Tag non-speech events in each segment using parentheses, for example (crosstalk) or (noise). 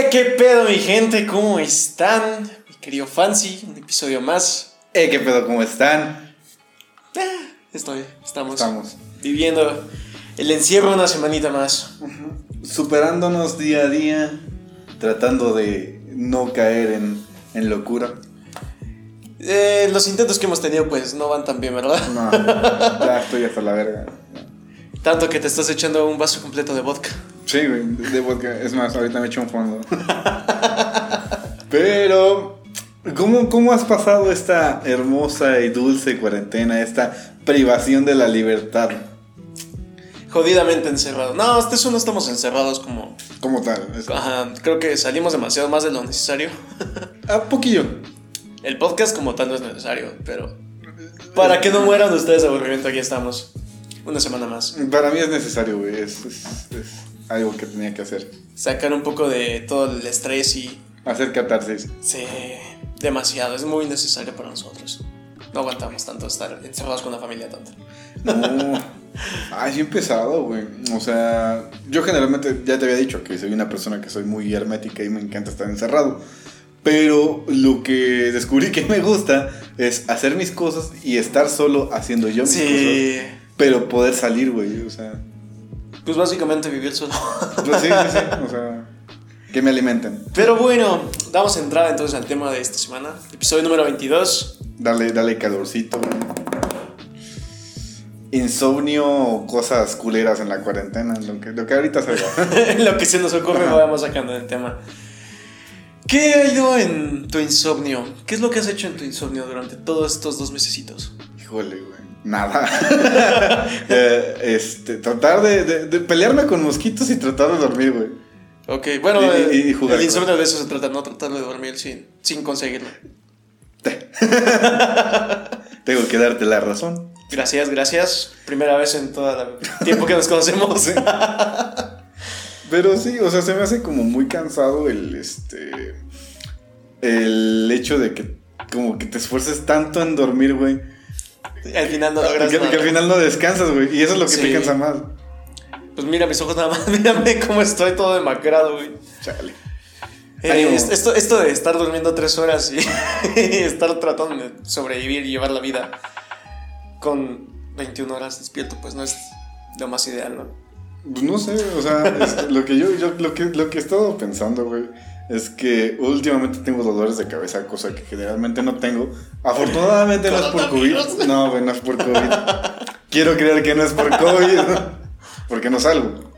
Eh, ¿Qué pedo, mi gente? ¿Cómo están? Mi querido Fancy, un episodio más. Eh, ¿qué pedo? ¿Cómo están? Eh, estoy, estamos, Estamos viviendo el encierro una semanita más. superándonos día a día, tratando de no caer en, en locura. Eh, los intentos que hemos tenido, pues no van tan bien, ¿verdad? No, (laughs) ya estoy hasta la verga. Tanto que te estás echando un vaso completo de vodka. Sí, güey, de vodka. Es más, ahorita me echo un fondo. (laughs) Pero, ¿cómo, ¿cómo has pasado esta hermosa y dulce cuarentena, esta privación de la libertad? Jodidamente encerrado. No, hasta eso no estamos encerrados como. ¿Cómo tal? Ajá, creo que salimos demasiado más de lo necesario. (laughs) Ah, poquillo. El podcast como tal no es necesario, pero. Para que no mueran ustedes de aburrimiento, aquí estamos. Una semana más. Para mí es necesario, güey. Es, es- es algo que tenía que hacer. Sacar un poco de todo el estrés y. Hacer catarsis. Sí, demasiado. Es muy necesario para nosotros. No aguantamos tanto estar encerrados con la familia tanto. No. Ay, sí he empezado, güey. O sea, yo generalmente ya te había dicho que soy una persona que soy muy hermética y me encanta estar encerrado. Pero lo que descubrí que me gusta es hacer mis cosas y estar solo haciendo yo mis Sí. cosas. Pero poder salir, güey. O sea, Pues básicamente vivir solo. (laughs) pues sí, sí, sí. O sea, que me alimenten. Pero bueno, damos entrada entonces al tema de esta semana. Episodio número 22. Dale, dale calorcito. Insomnio o cosas culeras en la cuarentena, lo que, lo que ahorita salga. (laughs) Lo que se nos ocurre Ajá. vamos sacando del tema. ¿Qué ha ido en tu insomnio? ¿Qué es lo que has hecho en tu insomnio durante todos estos dos mesecitos? Híjole, güey. Nada. (laughs) Eh, este, tratar de, de- de pelearme con mosquitos y tratar de dormir, güey. Ok, bueno, Y- y- y eh, jugar, el insomnio de eso se trata, no tratar de dormir sin, sin conseguirlo. (laughs) Tengo que darte la razón. Gracias, gracias. Primera vez en todo el tiempo que nos conocemos. Pero sí, o sea, se me hace como muy cansado el, este, el hecho de que como que te esfuerces tanto en dormir, güey. Al final no logras que nada. al final no descansas, güey. Y eso es lo que Sí. te cansa más. Pues mira mis ojos nada más, (laughs) mírame cómo estoy todo demacrado, güey. Chale. Eh, esto, esto de estar durmiendo tres horas y, y (laughs) estar tratando de sobrevivir y llevar la vida con 21 horas despierto, pues no es lo más ideal, ¿no? Pues no sé, o sea, es- lo que yo, yo lo que lo que he estado pensando, güey, es que últimamente tengo dolores de cabeza, cosa que generalmente no tengo. Afortunadamente no es por COVID. No, güey, no es por COVID. Quiero creer que no es por COVID, porque no salgo.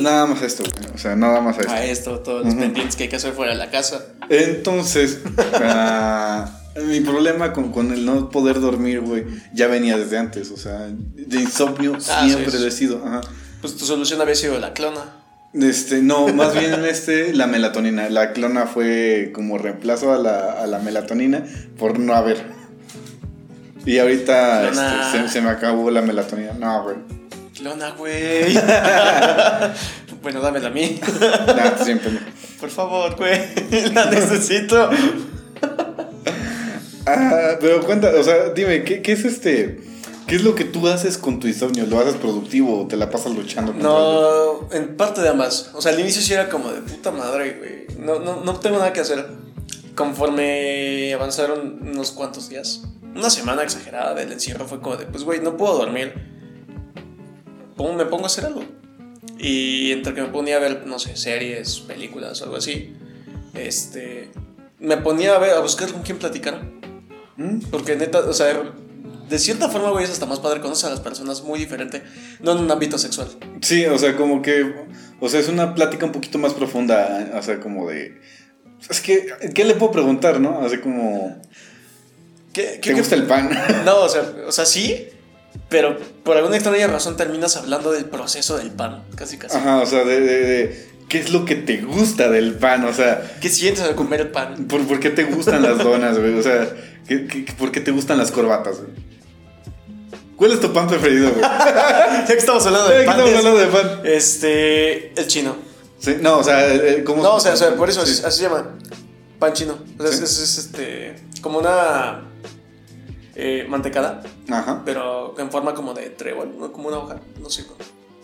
Nada más esto, güey. O sea, nada más esto. A esto, todos los pendientes que hay que hacer fuera de la casa. Entonces, ah, mi problema con, con el no poder dormir, güey, ya venía desde antes. O sea, de insomnio Ah, siempre sí, he sido. Ajá. Pues tu solución había sido la clona. Este, no, más bien en (laughs) este, la melatonina. La clona fue como reemplazo a la, a la melatonina por no haber. Y ahorita este, se, se me acabó la melatonina. No, güey. Clona, güey. (laughs) bueno, dámela a mí. Nah, siempre. Por favor, güey. (laughs) La necesito. Ah, pero cuenta, o sea, dime, ¿qué, qué es este? ¿Qué es lo que tú haces con tu insomnio? ¿Lo haces productivo o te la pasas luchando? No, en parte de ambas. O sea, al inicio sí era como de puta madre, güey. No, no, no tengo nada que hacer. Conforme avanzaron unos cuantos días, una semana exagerada del encierro fue como de, pues, güey, no puedo dormir. Me pongo a hacer algo. Y entre que me ponía a ver, no sé, series, películas o algo así, este, me ponía a, ver, a buscar con quién platicar. ¿Mm? Porque neta, o sea, de cierta forma, güey, es hasta más padre conocer a las personas muy diferente, no en un ámbito sexual. Sí, o sea, como que. O sea, es una plática un poquito más profunda. O sea, como de. Es que, ¿qué le puedo preguntar, no? Así como. ¿Qué, ¿Te gusta el pan? (laughs) No, o sea, o sea, sí, pero por alguna extraña razón terminas hablando del proceso del pan, casi casi. Ajá, o sea, de, de- de ¿Qué es lo que te gusta del pan? O sea, ¿Qué sientes al comer el pan? ¿por, por qué te gustan las donas, güey? O sea, ¿qué- qué- ¿por qué te gustan las corbatas, güey? ¿Cuál es tu pan preferido, güey? (laughs) Ya que estamos hablando pan, estamos de pan. este, el chino. Sí, no, o sea, eh, eh, ¿cómo No, o sea, o sea, por eso Sí. así, se llama. Pan chino. O sea, es, Sí. es- es, este, como una eh, mantecada, Ajá. pero en forma como de trébol, ¿no? como una hoja, no sé. Como,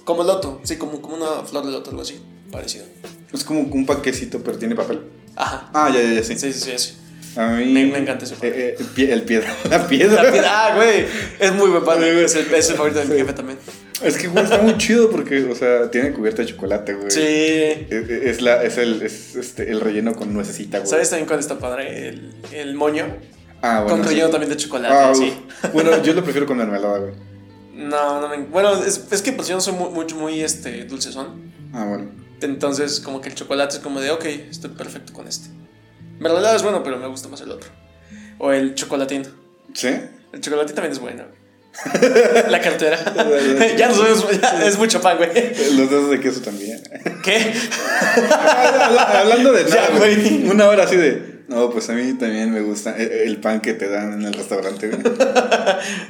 como loto, sí, como, como una flor de loto, algo así. parecido. Es como un paquecito, pero tiene papel. Ajá. Ah, ya, ya, ya, sí. Sí, sí, sí, sí. A mí. Me- me encanta ese pan. eh, eh, el piedra. (laughs) La piedra. La piedra, ah, güey. Es muy buen. Sí, güey. Es el, es el favorito de mi jefe también. Es que, güey, está muy chido porque, o sea, tiene cubierta de chocolate, güey. Sí. Es, es la, es el, es este, el relleno con nuececita, güey. ¿Sabes también cuál está padre? El, el moño. Ah, bueno. con sí. relleno también de chocolate. Ah, sí. Bueno, yo lo prefiero con mermelada, güey. No, no me. Bueno, es, es que pues yo no soy muy, mucho, muy este, dulcezón. Ah, bueno. Entonces, como que el chocolate es como de, ok, estoy perfecto con este. Mermelada es bueno, pero me gusta más el otro. O el chocolatín. ¿Sí? El chocolatín también es bueno. (laughs) La cartera. (laughs) ya no ya es mucho pan, güey. Los dedos de queso también. ¿Qué? (laughs) Hablando de nada, Ya, güey. Una hora así de. No, pues a mí también me gusta el, el pan que te dan en el restaurante, güey.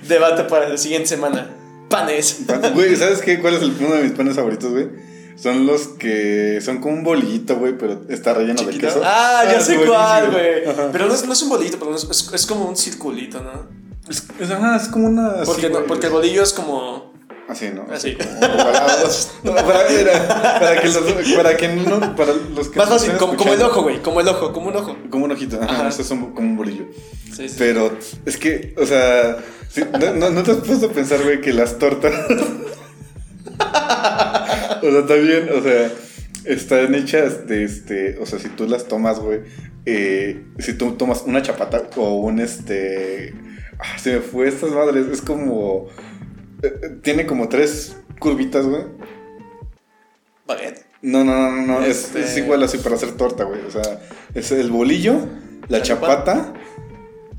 Debate para la siguiente semana. Panes. Pan- Güey, ¿sabes qué? ¿Cuál es el, uno de mis panes favoritos, güey? Son los que son como un bolillito, güey, pero está relleno de queso. Ah, ya es sé cuál, güey. Pero no es, no es un bolito, pero es, es- es como un circulito, ¿no? Es, es- ajá, es como una. Porque, no- porque el bolillo es como. Así, ¿no? Así. como ovalados. (laughs) No, para, para, para que los, para que no, para los que Más fácil, como, como el ojo, güey. Como el ojo, como un ojo. Como un ojito, ajá, Ajá. eso es un- como un bolillo. Sí, sí. Pero es que, o sea, sí, no, no, no te has puesto a pensar, güey, que las tortas. (laughs) o sea, también, o sea, están hechas de este. O sea, si tú las tomas, güey, eh, si tú tomas una chapata o un este. Ah, se me fue estas madres, es como. eh, eh, tiene como tres curvitas, güey. Baguette. No, no, no, no, no, es- Este- es, igual así para hacer torta, güey. O sea, es el bolillo, la ¿La chapata.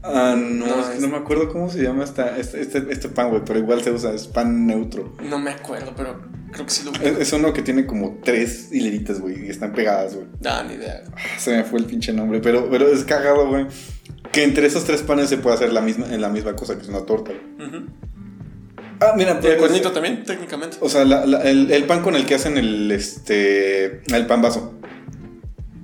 Ah, no, No, es que es- no me acuerdo cómo se llama esta, este, este, este pan, güey, pero igual se usa, es pan neutro. No me acuerdo, pero creo que sí lo Es, es uno que tiene como tres hileritas, güey, y están pegadas, güey. Ah, ni idea. Ah, Se me fue el pinche nombre, pero, pero es cagado, güey. Que entre esos tres panes se puede hacer la misma, en la misma cosa, que es una torta, güey. Ah, mira, Y el pues, cuernito también, técnicamente. O sea, la- la- el, el pan con el que hacen el, este, el pan vaso.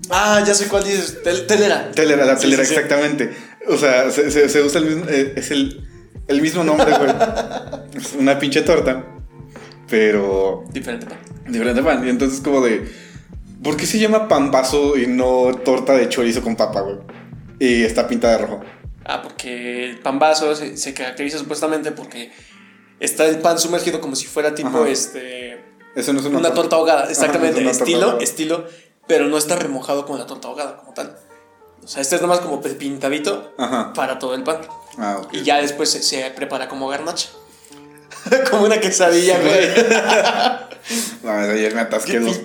Ah, ya sé cuál dices. Tel- telera. Telera, la telera, sí, sí. exactamente. O sea, se, se- se usa el mismo, eh, es el, el mismo nombre, güey. (laughs) Es una pinche torta, pero Diferente pan. diferente pan. Y entonces como de, ¿por qué se llama pan vaso y no torta de chorizo con papa, güey? Y está pintada de rojo. Ah, porque el pan vaso se, se caracteriza supuestamente porque está el pan sumergido como si fuera tipo Ajá. este Eso no es una, una torta ahogada, exactamente, torta estilo, ahogada. estilo, pero no está remojado como la torta ahogada como tal. O sea, este es nomás como pintadito Ajá. para todo el pan. Ah. Y ya después se, se prepara como garnacha. (laughs) como una quesadilla, güey. (laughs) No, ayer me atasqué dos-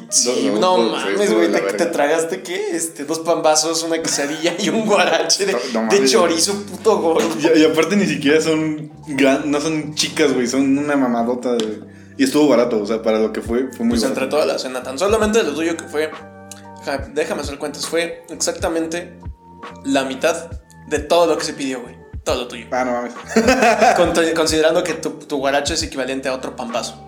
no mames, güey. Te, te tragaste qué? Este, dos pambazos, una quesadilla y un guarache de, No, no de mames. chorizo puto gordo. Y, y aparte ni siquiera son gran, no son chicas, güey, son una mamadota. de- y estuvo barato, o sea, para lo que fue, fue muy Pues barato. entre toda la cena, tan solamente lo tuyo que fue. Ja, Déjame hacer cuentas, fue exactamente la mitad de todo lo que se pidió, güey. Todo lo tuyo. Ah, no mames. (laughs) Con- considerando que tu, tu guarache es equivalente a otro pambazo.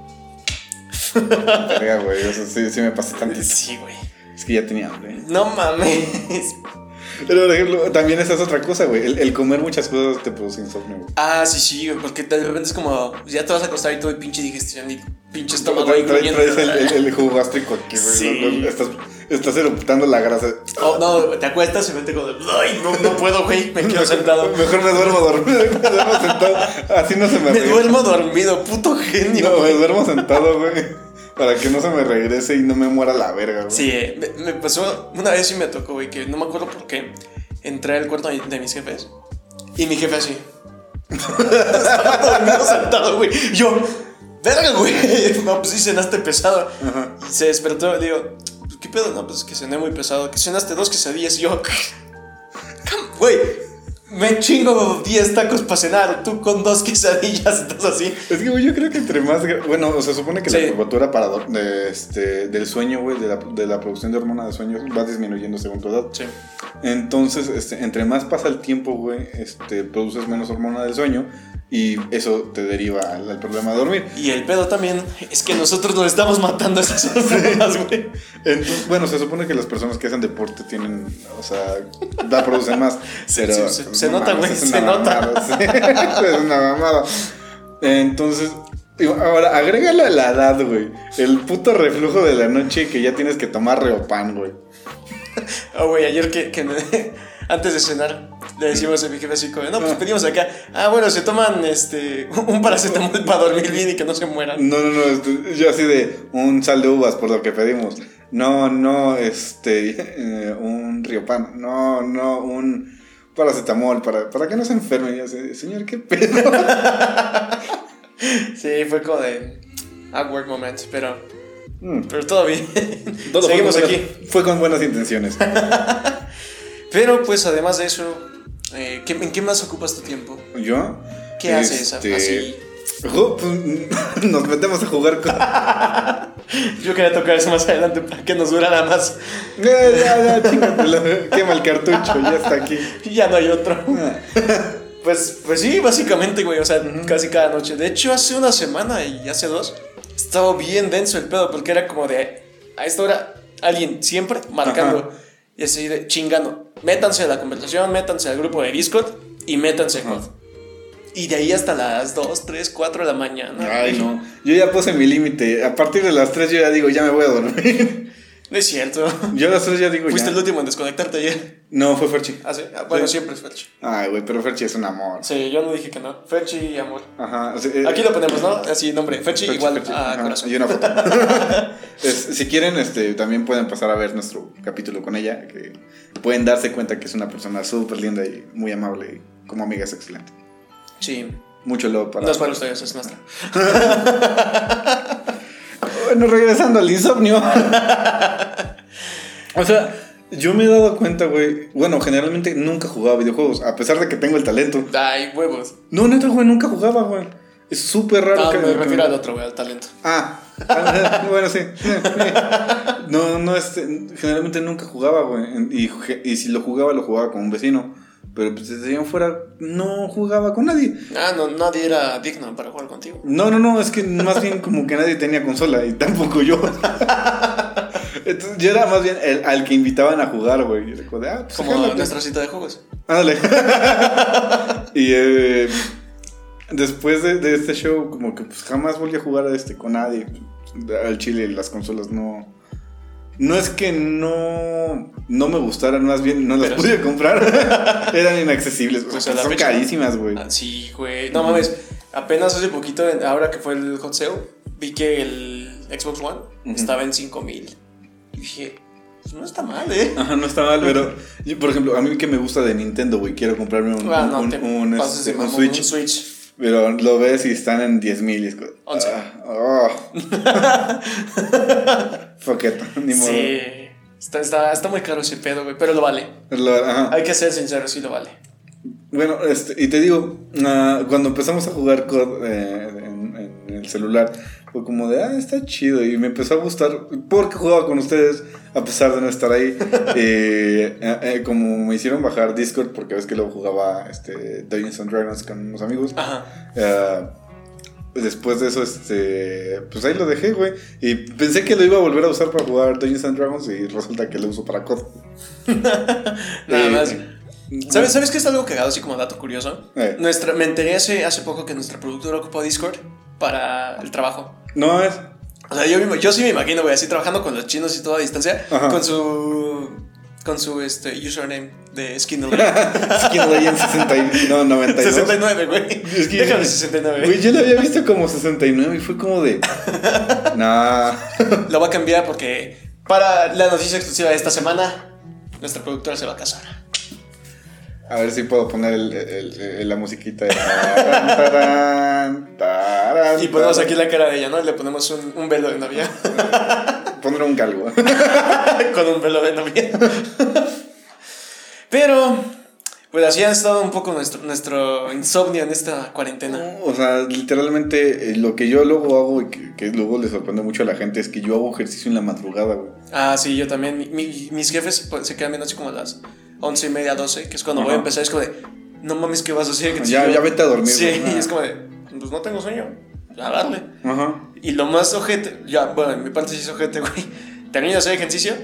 Verga, güey, o sea, sí, sí me pasé tantito. Sí, güey. Es que ya tenía hambre. No mames. Pero, por ejemplo, también esa es otra cosa, güey. El, el comer muchas cosas te produce insomnio, güey. Ah, sí, sí, güey, porque de repente es como. Ya te vas a acostar y todo el pinche digestión y pinche estómago ahí traes- traes el, el, el jugo gástrico aquí, güey. Sí. ¿no? Estás, estás eruptando la grasa. Oh, no, te acuestas y me tengo de. Ay, no, no puedo, güey. Me (laughs) quedo sentado. Mejor me duermo dormido. Me duermo sentado. Así no se me Me regresa. duermo dormido, puto genio. No, me güey. duermo sentado, güey. Para que no se me regrese y no me muera la verga, güey. Sí, me, me pasó, una vez sí me tocó, güey, que no me acuerdo por qué. Entré al cuarto de, mis jefes y mi jefe así. Estaba dormido sentado, güey. Y Yo, verga, güey. (laughs) No, pues sí cenaste pesado. Ajá. Y se despertó y digo, "Pues, ¿qué pedo? No, pues es que cené muy pesado. Que cenaste dos quesadillas y yo, "Cam- (laughs) güey. Me chingo 10 tacos para cenar. Tú con dos quesadillas estás así. Es que, güey, yo creo que entre más. Bueno, o sea, se supone que Sí. la curvatura para de, este, del sueño, güey, de la, de la producción de hormona de sueño va disminuyendo según tu edad. Sí. Entonces, este, entre más pasa el tiempo, güey, este, produces menos hormona del sueño y eso te deriva al, al problema de dormir. Y el pedo también es que nosotros nos estamos matando a esas hormonas, güey. Entonces, bueno, se supone que las personas que hacen deporte tienen, o sea, la producen más. (laughs) Se- pero, se- pues, se no nota, güey, se nota. mamada, (laughs) es una mamada. Entonces, Ahora, agrégale a la edad, güey. El puto reflujo de la noche que ya tienes que tomar reopan, güey. Ah, güey, ayer que, que me- (laughs) antes de cenar le decimos a mi jefe así como, no, pues pedimos acá. Ah, bueno, se toman este (laughs) un paracetamol para dormir bien y que no se mueran. No, no, no, yo así de un sal de uvas por lo que pedimos. No, no, este, (laughs) eh, un riopan. No, no, un paracetamol para, para que no se enferme. Y así, señor, ¿qué pedo? (laughs) Sí, fue como de awkward moment, pero, Mm, pero todo bien. todo Seguimos aquí. buenas- Fue con buenas intenciones. Pero pues además de eso, eh, ¿qué- ¿en qué más ocupas tu tiempo? ¿Yo? ¿Qué haces Este, así? ju- pues, (laughs) Nos metemos a jugar con... (laughs) Yo quería tocar eso más adelante para que nos durara más. Eh, ya, ya, chingatelo. Quema el cartucho, ya está aquí. (laughs) Ya no hay otro. Pues, pues sí, básicamente, güey. O sea, casi cada noche. De hecho, hace una semana y hace dos, estaba bien denso el pedo, porque era como de a esta hora alguien siempre marcando Ajá. y así de chingando. Métanse a la conversación, métanse al grupo de Discord y métanse a Ajá. COD. Y de ahí hasta las 2, 3, 4 de la mañana. Ay, no. Yo ya puse mi límite. A partir de las 3 yo ya digo, ya me voy a dormir. (laughs) No es cierto. (laughs) Yo a las 3 ya digo, Fuiste ya. el último en desconectarte ayer. No, fue Ferchi. Ah, sí. Ah, bueno, Sí. siempre es Ferchi. Ay, güey, pero Ferchi es un amor. Sí, yo no dije que no. Ferchi y amor. Ajá. eh, Aquí lo ponemos, ¿no? Así, nombre. Ferchi, Ferchi, igual Ferchi, a corazón. Y una foto. (laughs) Es- si quieren, este, también pueden pasar a ver nuestro capítulo con ella. Que pueden darse cuenta que es una persona súper linda y muy amable. Y como amiga es excelente. Sí. Mucho love para. No es para ustedes, es nuestra. (laughs) Bueno, regresando al insomnio. (laughs) o sea, yo me he dado cuenta, güey. Bueno, generalmente nunca jugaba videojuegos, a pesar de que tengo el talento. Ay, huevos. No, neta, güey, nunca jugaba, güey. Es súper raro No, que me refiero al otro, güey, al talento. Ah, ah, (laughs) bueno, sí. No, no, este, generalmente nunca jugaba, güey. Y, y si lo jugaba, lo jugaba con un vecino. Pero pues desde allá afuera no jugaba con nadie. Ah, no, nadie era digno para jugar contigo. No, no, no, es que más bien como que nadie tenía consola y tampoco yo. (laughs) Entonces yo era más bien el, al que invitaban a jugar, güey. Y como ah, pues Como jálate. nuestra cita de juegos. Ándale. (laughs) y eh, después de, de este show, como que pues jamás volví a jugar a este con nadie. Al chile las consolas no. No es que no, no me gustaran, más bien no las Pero pude comprar. (laughs) Eran inaccesibles. Pues son fecha, carísimas, güey. Ah, sí, güey. No mames. Apenas hace poquito, ahora que fue el hot sale, vi que el Xbox One estaba en 5000. Y dije, pues no está mal, ¿eh? Ajá, no está mal, pero yo, por ejemplo, a mí que me gusta de Nintendo, güey, quiero comprarme un, Ah, un, no, un- te un, pases este, de un mamón, Switch, Un Switch. Pero lo ves y están en 10 mil. Es como, Once. ah, oh. (laughs) Fuck it, ni modo. Sí. Está, está, está muy caro ese pedo, güey, pero lo vale. Lo- ajá. Hay que ser sinceros, sí lo vale. Bueno, este, y te digo, ah, cuando empezamos a jugar COD eh, en, en el celular, fue como de, ah, está chido. Y me empezó a gustar porque jugaba con ustedes, a pesar de no estar ahí. (laughs) Eh, eh, eh, como me hicieron bajar Discord, porque ves que luego jugaba este, Dungeons and Dragons con unos amigos. Ajá. Ah, después de eso, este, pues ahí lo dejé, güey. Y pensé que lo iba a volver a usar para jugar Dungeons and Dragons y resulta que lo uso para COD. (laughs) Nada Eh, más. ¿Sabes, ¿Sabes qué es algo cagado, así como dato curioso? Eh. Nuestra, me enteré hace, hace poco que nuestra productora ocupó Discord para el trabajo. No es. O sea, yo, me- yo sí me imagino, güey, así trabajando con los chinos y todo a distancia, Ajá. con su con su este, username de Skin (laughs) Legend 60 y- no, 92. 69, güey. Es que- Déjame 69. Güey, yo lo había visto como 69 y fue como de. (laughs) Nah. Lo va a cambiar porque para la noticia exclusiva de esta semana, nuestra productora se va a casar. A ver si puedo poner el, el- el- la musiquita. de tarán, tarán, tarán, Y ponemos aquí la cara de ella, ¿no? Le ponemos un, un velo de novia. (laughs) Pondré un galgo. (laughs) con un velo de novia. Pero, pues así ha estado un poco nuestro, nuestro insomnio en esta cuarentena. O sea, literalmente eh, lo que yo luego hago y que, que luego le sorprende mucho a la gente es que yo hago ejercicio en la madrugada, güey. Ah, sí, yo también. Mi- mi- mis jefes se quedan viendo así como a las once y media, 12, que es cuando voy a Ajá. empezar. Es como de, no mames, ¿qué vas a hacer? Que Ya- yo- ya vete a dormir, Sí, y es como de, pues no tengo sueño. A darle. Ajá. Y lo más ojete, ya, bueno, en mi parte sí es ojete, güey. Termino de hacer ejercicio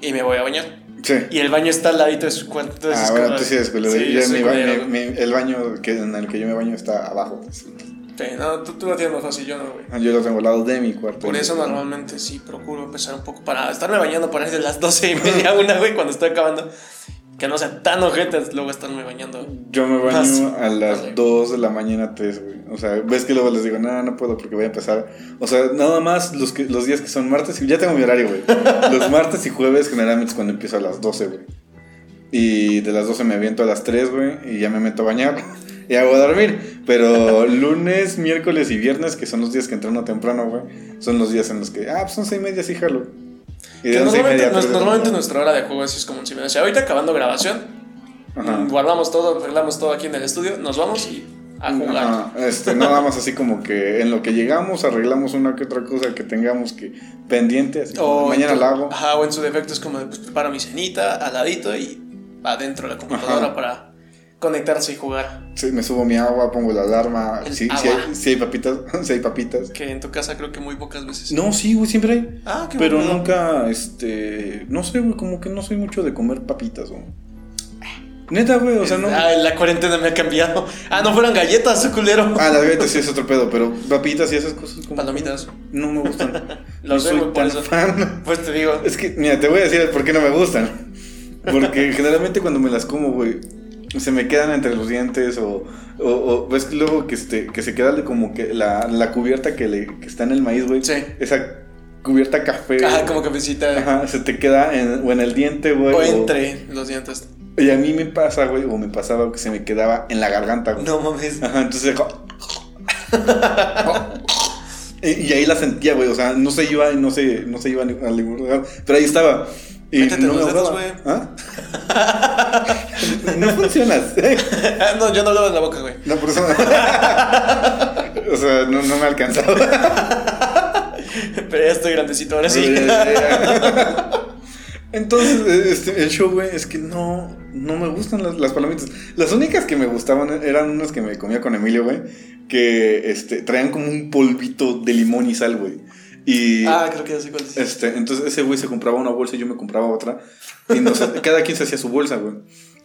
y me voy a bañar. Sí. Y el baño está al ladito de su cuarto. entonces Ah, bueno, tú sí eres culero. Sí, Yo- soy mi ba- culero, mi- güey. mi- el baño que, en el que yo me baño está abajo. Sí, no, tú, tú lo tienes más fácil, yo no, güey. Yo lo tengo al lado de mi cuarto. Por eso normalmente sí procuro empezar un poco para estarme bañando por ahí de las 12 y media a (laughs) una, güey, cuando estoy acabando. Que no sea tan ojetes luego estarme bañando. Yo me baño Más. a las Vale. 2 de la mañana, 3, güey. O sea, ves que luego les digo, no, no puedo porque voy a empezar. O sea, nada más los, que, los días que son martes, ya tengo mi horario, güey. (laughs) Los martes y jueves generalmente es cuando empiezo a las 12, güey. Y de las 12 me aviento a las 3, güey, y ya me meto a bañar. (laughs) Y hago a dormir. Pero lunes, miércoles y viernes, que son los días que entreno temprano, güey, son los días en los que, ah, pues son 6 y media, sí, jalo. Y Que de 11 y normalmente, media nos- normalmente nuestra hora de juego así es como si me decía, ahorita acabando grabación, Ajá. guardamos todo, arreglamos todo aquí en el estudio, nos vamos y a jugar. Ajá, este, nada más así como que en lo que llegamos arreglamos una que otra cosa que tengamos que pendiente, así como, O mañana tu- la hago. Ajá, o en su defecto es como de, pues preparo mi cenita al ladito y adentro de la computadora Ajá. para conectarse y jugar. Sí, me subo mi agua, pongo la alarma, El agua. hay, si hay papitas, (laughs) si hay papitas. Que en tu casa creo que muy pocas veces. No, sí, güey, siempre hay. Ah, qué Pero bueno. nunca, este, no sé, güey, como que no soy mucho de comer papitas, güey. Neta, güey, o sea, no. Ah, la cuarentena me ha cambiado. Ah, no fueron galletas, (laughs) culero. Ah, las galletas sí es otro pedo, pero papitas y esas cosas como Palomitas. no me gustan. Lo (laughs) no soy por tan eso. fan. Pues te digo. Es que, mira, te voy a decir por qué no me gustan. Porque generalmente cuando me las como, güey, se me quedan entre los dientes o, o, o ves que luego que, este, que se queda como que la, la cubierta que, le, que está en el maíz, güey. Sí. Esa cubierta café. Ajá, como cafecita. Ajá, se te queda en, o en el diente, güey. O entre los dientes. Y a mí me pasa, güey, o me pasaba que se me quedaba en la garganta, güey. No mames. Ajá, entonces... y, y ahí la sentía, güey, o sea, no se iba, no se, no se iba a ningún lugar, pero ahí estaba. Y Métete no los me dedos, güey. ¿Ah? (laughs) no funcionas. (laughs) No, yo no lo en la boca, güey. No, por eso. (laughs) o sea, no, no me ha alcanzado. Pero ya estoy grandecito, ahora sí. Entonces, este, el show, güey, es que no, no me gustan las, las palomitas. Las únicas que me gustaban eran unas que me comía con Emilio, güey, que este, traían como un polvito de limón y sal, güey. Y Ah, creo que ya sé cuál es. este, entonces ese güey se compraba una bolsa y yo me compraba otra. Y nos- (laughs) cada quien se hacía su bolsa, güey.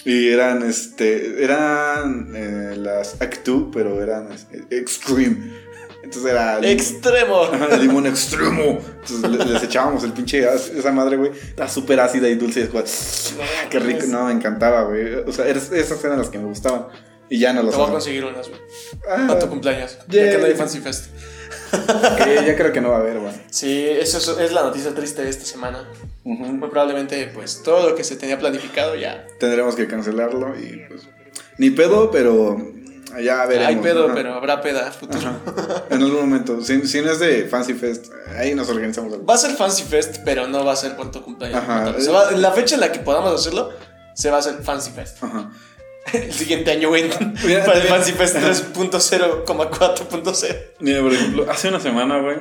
Y eran, este, eran eh, las Actu, pero eran este, Extreme. Entonces era... Extremo. Ajá, el limón extremo. Entonces le- les echábamos el pinche. Esa madre, güey. Está súper ácida y dulce. y es como, "Ah, qué rico. No, me encantaba, güey. O sea, esas eran las que me gustaban. Y ya no Te las voy a conseguir unas, güey. Ah, A tu cumpleaños. Yeah. Ya que no hay Fancy Fest. Que ya creo que no va a haber, güey. Sí, eso es, es la noticia triste de esta semana. Ujú. Muy probablemente, pues, todo lo que se tenía planificado ya. Tendremos que cancelarlo y pues. Ni pedo, pero. Ya veremos. Hay pedo, Ajá. pero habrá peda futuro. En algún momento. Si, si no es de Fancy Fest, ahí nos organizamos algo. Va a ser Fancy Fest, pero no va a ser por tu cumpleaños. Ajá. Se va- la fecha en la que podamos hacerlo, se va a hacer Fancy Fest. Ajá. (laughs) El siguiente año, güey. Mira, Para el mira. Fancy Fest 3.0,4.0. Mira, por ejemplo, hace una semana, güey,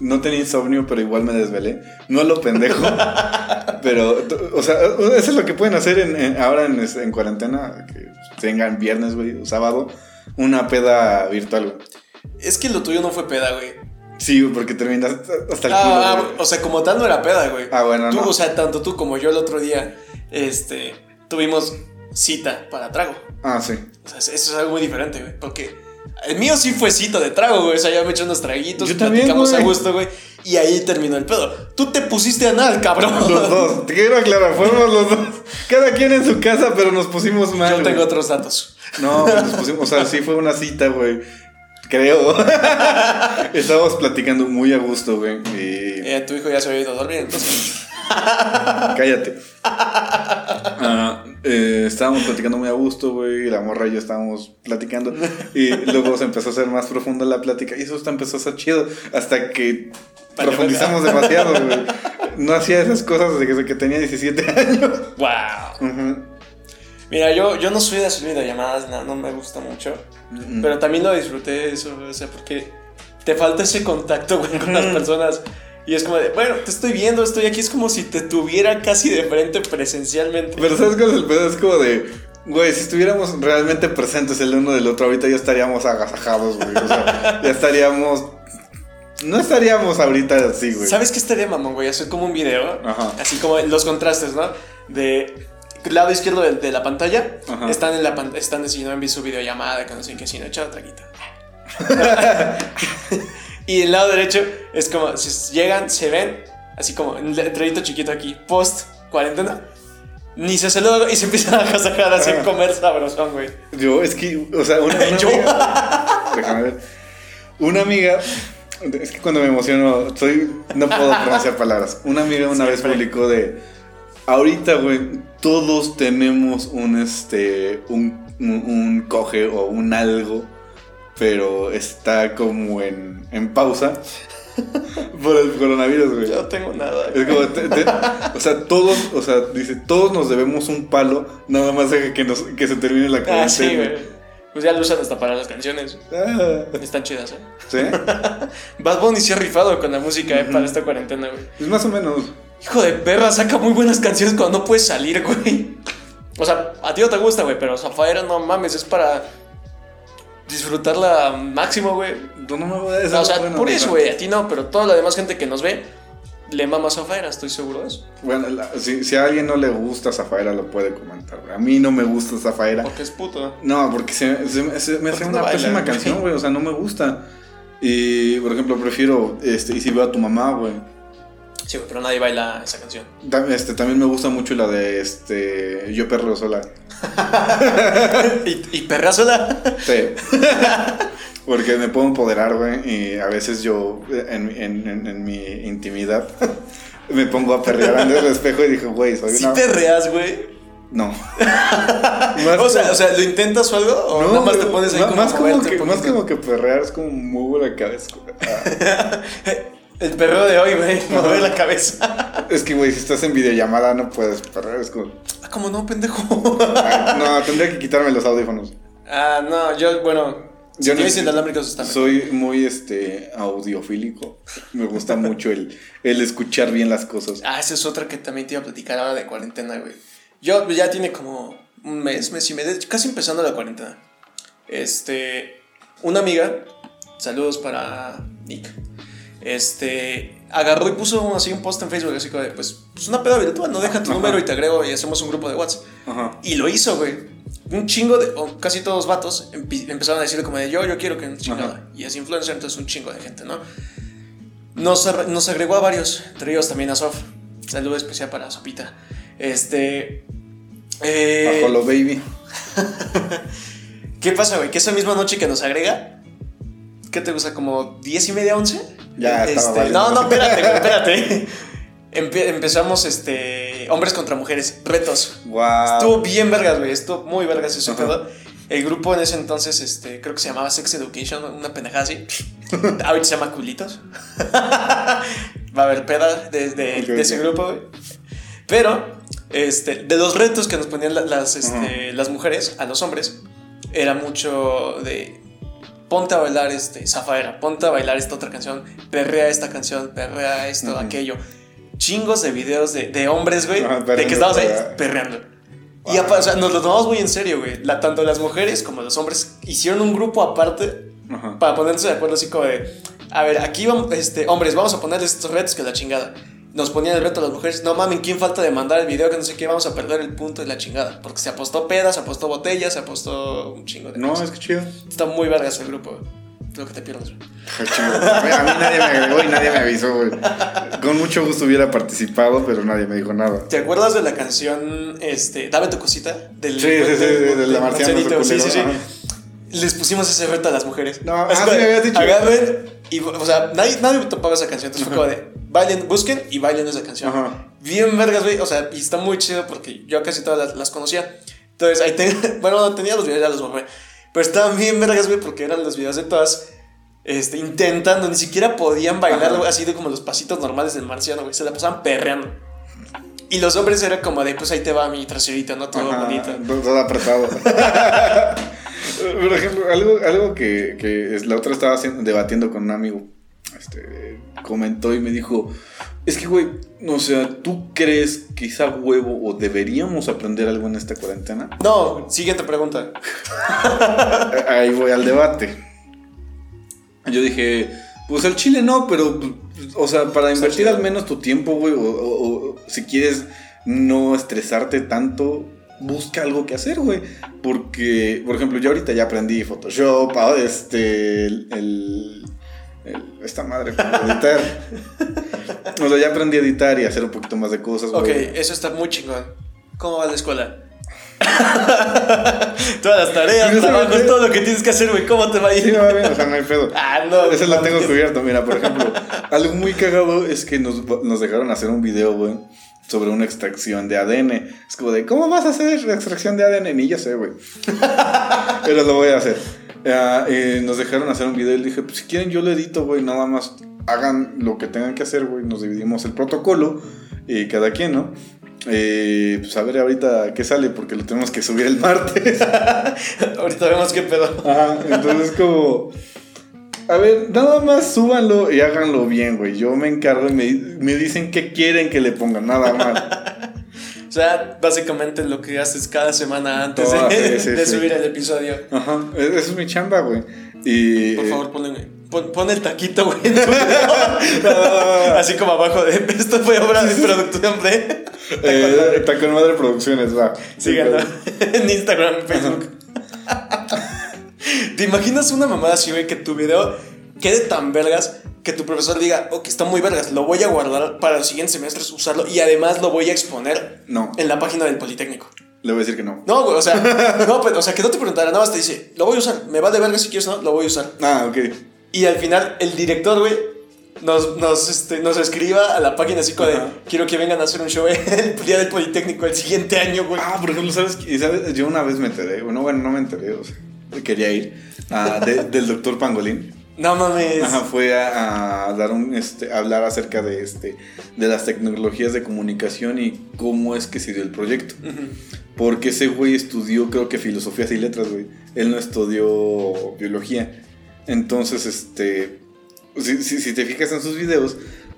no tenía insomnio, pero igual me desvelé. No lo pendejo. (laughs) pero, o sea, eso es lo que pueden hacer en, en- ahora en, en cuarentena, que tengan viernes, güey, o sábado, una peda virtual, güey. Es que lo tuyo no fue peda, güey. Sí, porque terminas hasta el culo, Ah, ah, güey. o sea, como tal no era peda, güey. Ah, bueno, Tú, no. o sea, tanto tú como yo el otro día, este, tuvimos cita para trago. Ah, sí. O sea, eso es algo muy diferente, güey. Porque el mío sí fue cita de trago, güey. O sea, ya me eché unos traguitos, Yo platicamos a gusto, güey. Y ahí terminó el pedo. Tú te pusiste a nada, cabrón. Los dos, (laughs) te quiero aclarar, fuimos los dos. Cada quien en su casa, pero nos pusimos mal. Yo tengo güey. otros datos. No, nos pusimos, o sea, sí fue una cita, güey. Creo. (laughs) Estábamos platicando muy a gusto, güey. Y. Eh, tu hijo ya se había ido a dormir, entonces. (laughs) Cállate. Ah, eh, estábamos platicando muy a gusto, güey. La morra y yo estábamos platicando. Y luego se empezó a hacer más profunda la plática. Y eso hasta empezó a ser chido. Hasta que profundizamos demasiado, güey. No hacía esas cosas desde que, tenía 17 años. ¡Wow! Mira, yo, yo no soy de hacer videollamadas, no, no me gusta mucho. Mm. Pero también lo disfruté eso, güey, o sea, porque te falta ese contacto, güey, con las Ujú. personas. Y es como de, bueno, te estoy viendo, estoy aquí, es como si te tuviera casi de frente presencialmente. Pero ¿sabes cuál es el pedo? Es como de, güey, si estuviéramos realmente presentes el uno del otro, ahorita ya estaríamos agasajados, güey. O sea, (laughs) ya estaríamos... No estaríamos ahorita así, güey. ¿Sabes qué estaría, mamón, güey? Hacer como un video, Ajá. así como los contrastes, ¿no? De lado izquierdo de, de la pantalla, Ajá. están en la están no en su videollamada, que no sé qué, sino echado traguito. (laughs) (laughs) y el lado derecho es como, si llegan, se ven, así como en letrerito chiquito aquí, post cuarentena. Ni se saludan y se empiezan a sacar así a comer sabrosón, güey. Yo, es que, o sea, una, (laughs) una Yo. amiga. (laughs) Déjame ver. Una amiga. Es que cuando me emociono, soy, no puedo pronunciar palabras. Una amiga una vez publicó de. Ahorita, güey, todos tenemos un este. un, un, un coge o un algo. Pero está como en, en pausa. (laughs) Por el coronavirus, güey. Yo no tengo nada. Es como, te- te- o sea, todos, o sea, dice, todos nos debemos un palo, nada más que, nos, que se termine la cuarentena. Ah, sí, güey. Pues ya lo usan hasta para las canciones. Ah, Están chidas, ¿eh? ¿Sí? (laughs) Bad Bunny se ha rifado con la música, ¿eh? Para esta cuarentena, güey. Pues más o menos. Hijo de perra, saca muy buenas canciones cuando no puedes salir, güey. O sea, a ti no te gusta, güey, pero Zafaera, no mames, es para disfrutarla máximo, güey. No, no me voy a decir. o sea, bueno, por eso, güey, a ti no, pero toda la demás gente que nos ve le mama Zafaera, estoy seguro de eso. Bueno, la- si, si a alguien no le gusta Zafaera, lo puede comentar. güey. A mí no me gusta Zafaera. Porque es puto. No, porque se, se- se- me hace una baila, pésima güey. canción, güey. O sea, no me gusta. Y, por ejemplo, prefiero, este, y si veo a tu mamá, güey. Sí, pero nadie baila esa canción. Este, también me gusta mucho la de, este, Yo perro sola. (laughs) ¿Y, y perra sola? Sí. Porque me puedo empoderar, güey. Y a veces yo, en, en- en- en mi intimidad, (laughs) me pongo a perrear ante el espejo y digo, güey, soy ¿Sí una. perreas, güey? No. (laughs) O sea, o sea, ¿lo intentas o algo? ¿O no, nada más te pones ahí como más, como moverte que, un más como que perrear es como muevo la cabeza. El perreo de hoy, güey, mover la cabeza. es que, güey, si estás en videollamada no puedes perrear. Es como. Ah, ¿Cómo no, pendejo? ah, no, tendría que quitarme los audífonos. ah, no, yo, bueno, si Yo tienes no- inalámbricos está mejor. Soy muy este audiofílico. Me gusta mucho el, el escuchar bien las cosas. Ah, esa es otra que también te iba a platicar ahora de cuarentena, güey. Yo ya tiene como un mes, mes y medio, casi empezando la cuarentena. Este, una amiga, saludos para Nick, este, agarró y puso así un post en Facebook, así como de, pues, pues una peda virtual, no deja tu Ajá. número y te agrego y hacemos un grupo de WhatsApp. Ajá. Y lo hizo, güey. Un chingo de, o casi todos vatos empezaron a decirle como de yo, yo quiero que nos chingada. Ajá. Y es influencer, entonces un chingo de gente, ¿no? Nos, nos agregó a varios, entre ellos también a Sof. Saludo especial para Sopita. Este. eh, Bajo lo baby. (laughs) ¿Qué pasa, güey? Que esa misma noche que nos agrega, ¿qué te gusta? ¿Como 10 y media, 11? Ya, Este. No, no, espérate, espérate. (laughs) Empe- empezamos, este. Hombres contra mujeres, retos. Wow. Estuvo bien vergas, güey. Estuvo muy vergas Ajá. pedo. El grupo en ese entonces, este, creo que se llamaba Sex Education, una pendejada así. (laughs) Ahorita se llama Culitos. (laughs) Va a haber peda de, de- Ok, de ese grupo, güey. Pero, este, de los retos que nos ponían la- las, este, las mujeres a los hombres, era mucho de. Ponte a bailar este, Zafaera, ponte a bailar esta otra canción, perrea esta canción, perrea esto, Ujú. aquello. Chingos de videos de, de hombres, güey, Ajá, de que estábamos ahí perrea. perreando. Y Wow. apa- o sea, nos lo tomamos muy en serio, güey. La- tanto las mujeres como los hombres hicieron un grupo aparte para ponerse de acuerdo así como de, a ver, aquí vamos, este, hombres, vamos a ponerles estos retos que la chingada. Nos ponían el reto a las mujeres, no mamen, ¿quién falta de mandar el video que no sé qué? Vamos a perder el punto de la chingada. Porque se apostó pedas, se apostó botellas, se apostó un chingo de No, cosas. es que chido. Está muy vergas el grupo, lo que te pierdes. A mí nadie me agregó y nadie me avisó, güey. Con mucho gusto hubiera participado, pero nadie me dijo nada. ¿Te acuerdas de la canción, este, Dame tu cosita? Del, Sí, sí, sí, de la marciana, sí, sí, sí. Les pusimos ese reto a las mujeres. No, (laughs) Es ah, como sí de, me habías dicho. Agarren y, o sea, nadie, nadie topaba esa canción. Entonces fue como de, bailen, busquen y bailen esa canción. Ajá. Bien vergas, güey. O sea, y está muy chido porque yo casi todas las, las conocía. Entonces, ahí tengo, (laughs) bueno, tenía los videos, ya los borré. Pero estaban bien vergas, güey, porque eran los videos de todas este, intentando, ni siquiera podían bailar güey, así de como los pasitos normales del marciano, güey. Se la pasaban perreando. Y los hombres era como de, pues ahí te va mi traserito, ¿no? Todo Ajá, bonito. todo- apretado. (laughs) Por ejemplo, algo, algo que, que la otra estaba haciendo- debatiendo con un amigo. Este, comentó y me dijo, es que, güey, o sea, ¿tú crees quizá huevo o deberíamos aprender algo en esta cuarentena? No, siguiente pregunta. (laughs) Ahí voy al debate. Yo dije, pues el chile no, pero, pues, o sea, para invertir chido. al menos tu tiempo, güey, o, o- o si quieres no estresarte tanto, busca algo que hacer, güey. Porque, por ejemplo, yo ahorita ya aprendí Photoshop, ah, este, el, el- el- esta madre para editar. o sea, ya aprendí a editar y a hacer un poquito más de cosas, Ok, güey. eso está muy chingón. ¿Cómo va la escuela? (laughs) Todas las tareas, Yo sé, trabajos, todo lo que tienes que hacer, güey. ¿Cómo te va a ir? Sí, va bien, o sea, no hay pedo. (laughs) Ah, no. Eso lo no, tengo no. cubierto. Mira, por ejemplo, (laughs) algo muy cagado es que nos, nos dejaron hacer un video, güey, sobre una extracción de ADN. Es como de, ¿cómo vas a hacer la extracción de ADN? Ni yo sé, güey. Pero lo voy a hacer. Ah, eh, nos dejaron hacer un video y le dije, pues si quieren yo lo edito, güey, nada más hagan lo que tengan que hacer, güey. Nos dividimos el protocolo y cada quien, ¿no? Eh, pues a ver ahorita qué sale porque lo tenemos que subir el martes. (laughs) Ahorita vemos qué pedo. Ajá, entonces como... A ver, nada más súbanlo y háganlo bien, güey. Yo me encargo y me, me dicen qué quieren que le pongan, nada más. (laughs) O sea, básicamente lo que haces cada semana antes de, sí, sí, de sí. subir el episodio. Ajá, eso es mi chamba, güey. Y... Por favor, ponle- pon, pon el taquito, güey. (laughs) Así como abajo de (laughs) esto fue obra de producción de. Eh, Taco Madre Producciones, va. Síganlo (laughs) en Instagram, Facebook. ¿Te imaginas una mamada así, güey, que tu video quede tan vergas que tu profesor diga, ok, está muy vergas, lo voy a guardar para los siguientes semestres, usarlo y además lo voy a exponer No, en la página del Politécnico? le voy a decir que no. No, güey, o sea, (laughs) no, pero, o sea, que no te preguntara, nada más te dice, lo voy a usar, me va de verga si quieres o no, lo voy a usar. Ah, ok. Y al final, el director, güey, nos, nos, este, nos escriba a la página así como de, quiero que vengan a hacer un show el día del Politécnico el siguiente año, güey. Ah, por ejemplo, ¿sabes? ¿sabes? Yo una vez me enteré, bueno, bueno, no me enteré, o sea, quería ir, ah, de- del doctor Pangolín. No mames. Ajá, fue a, a dar un, este, a hablar acerca de, este, de las tecnologías de comunicación y cómo es que se dio el proyecto. Porque ese güey estudió, creo que filosofías y letras, güey. Él no estudió biología. Entonces, este, si, si, si te fijas en sus videos,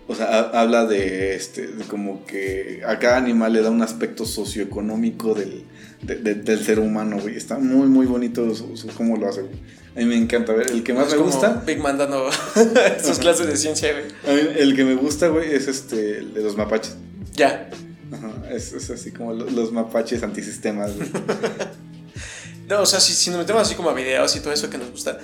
o sea, ha- habla de, este, de como que a cada animal le da un aspecto socioeconómico del, de- de- del ser humano, güey. Está muy, muy bonito su, su- cómo lo hace, güey. A mí me encanta ver. El que más Es me como gusta, Big Man dando (laughs) sus clases de ciencia, güey. a mí el que me gusta, güey, es este, el de los mapaches. Ya. Ajá, es, es así como lo- los mapaches antisistemas, güey. (laughs) No, o sea, si, si nos metemos así como a videos y todo eso que nos gusta.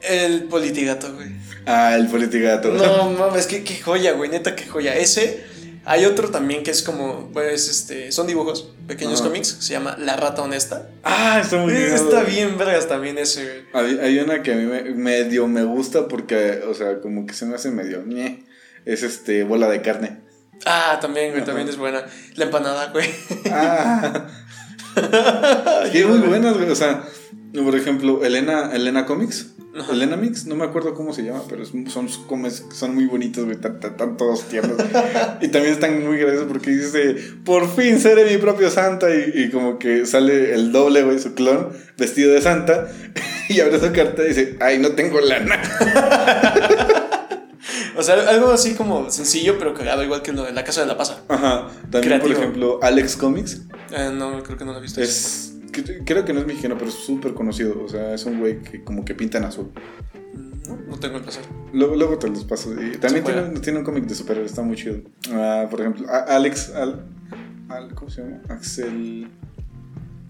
El politigato, güey. Ah, el politigato. No (laughs) mames, qué, qué joya, güey. Neta, qué joya. Ese. Hay otro también que es como, pues, este, son dibujos, pequeños Ajá. cómics, se llama La Rata Honesta. Ah, está muy bien. Está bien, vergas, también ese. Hay, hay una que a mí me, medio me gusta porque, o sea, como que se me hace medio. ñe. Es este, bola de carne. Ah, también, güey, Ajá. también es buena. La empanada, güey. Ah. (laughs) (laughs) Qué muy buenas, güey. O sea, por ejemplo, Elena, Elena Comics. Ajá. Elena Mix, no me acuerdo cómo se llama, pero son son muy bonitos, güey. Están, todos tiernos. (laughs) y también están muy graciosos porque dice: Por fin seré mi propio Santa. Y, y como que sale el doble, güey, su clon, vestido de Santa. (laughs) y abre su carta y dice: Ay, no tengo lana. O sea, algo así como sencillo, pero cagado, igual que lo de la casa de la pasa. Ajá. También, por Creativo. ejemplo, Alex Comics. Eh, no, creo que no lo he visto. Es. cre- Creo que no es mexicano, pero es súper conocido. O sea, es un güey que como que pinta en azul. No, no tengo el placer. Luego, luego te los paso. Y también tiene, tiene un cómic de superhéroes, está muy chido. Ah, por ejemplo, Alex. Al, Al- ¿Cómo se llama? Axel.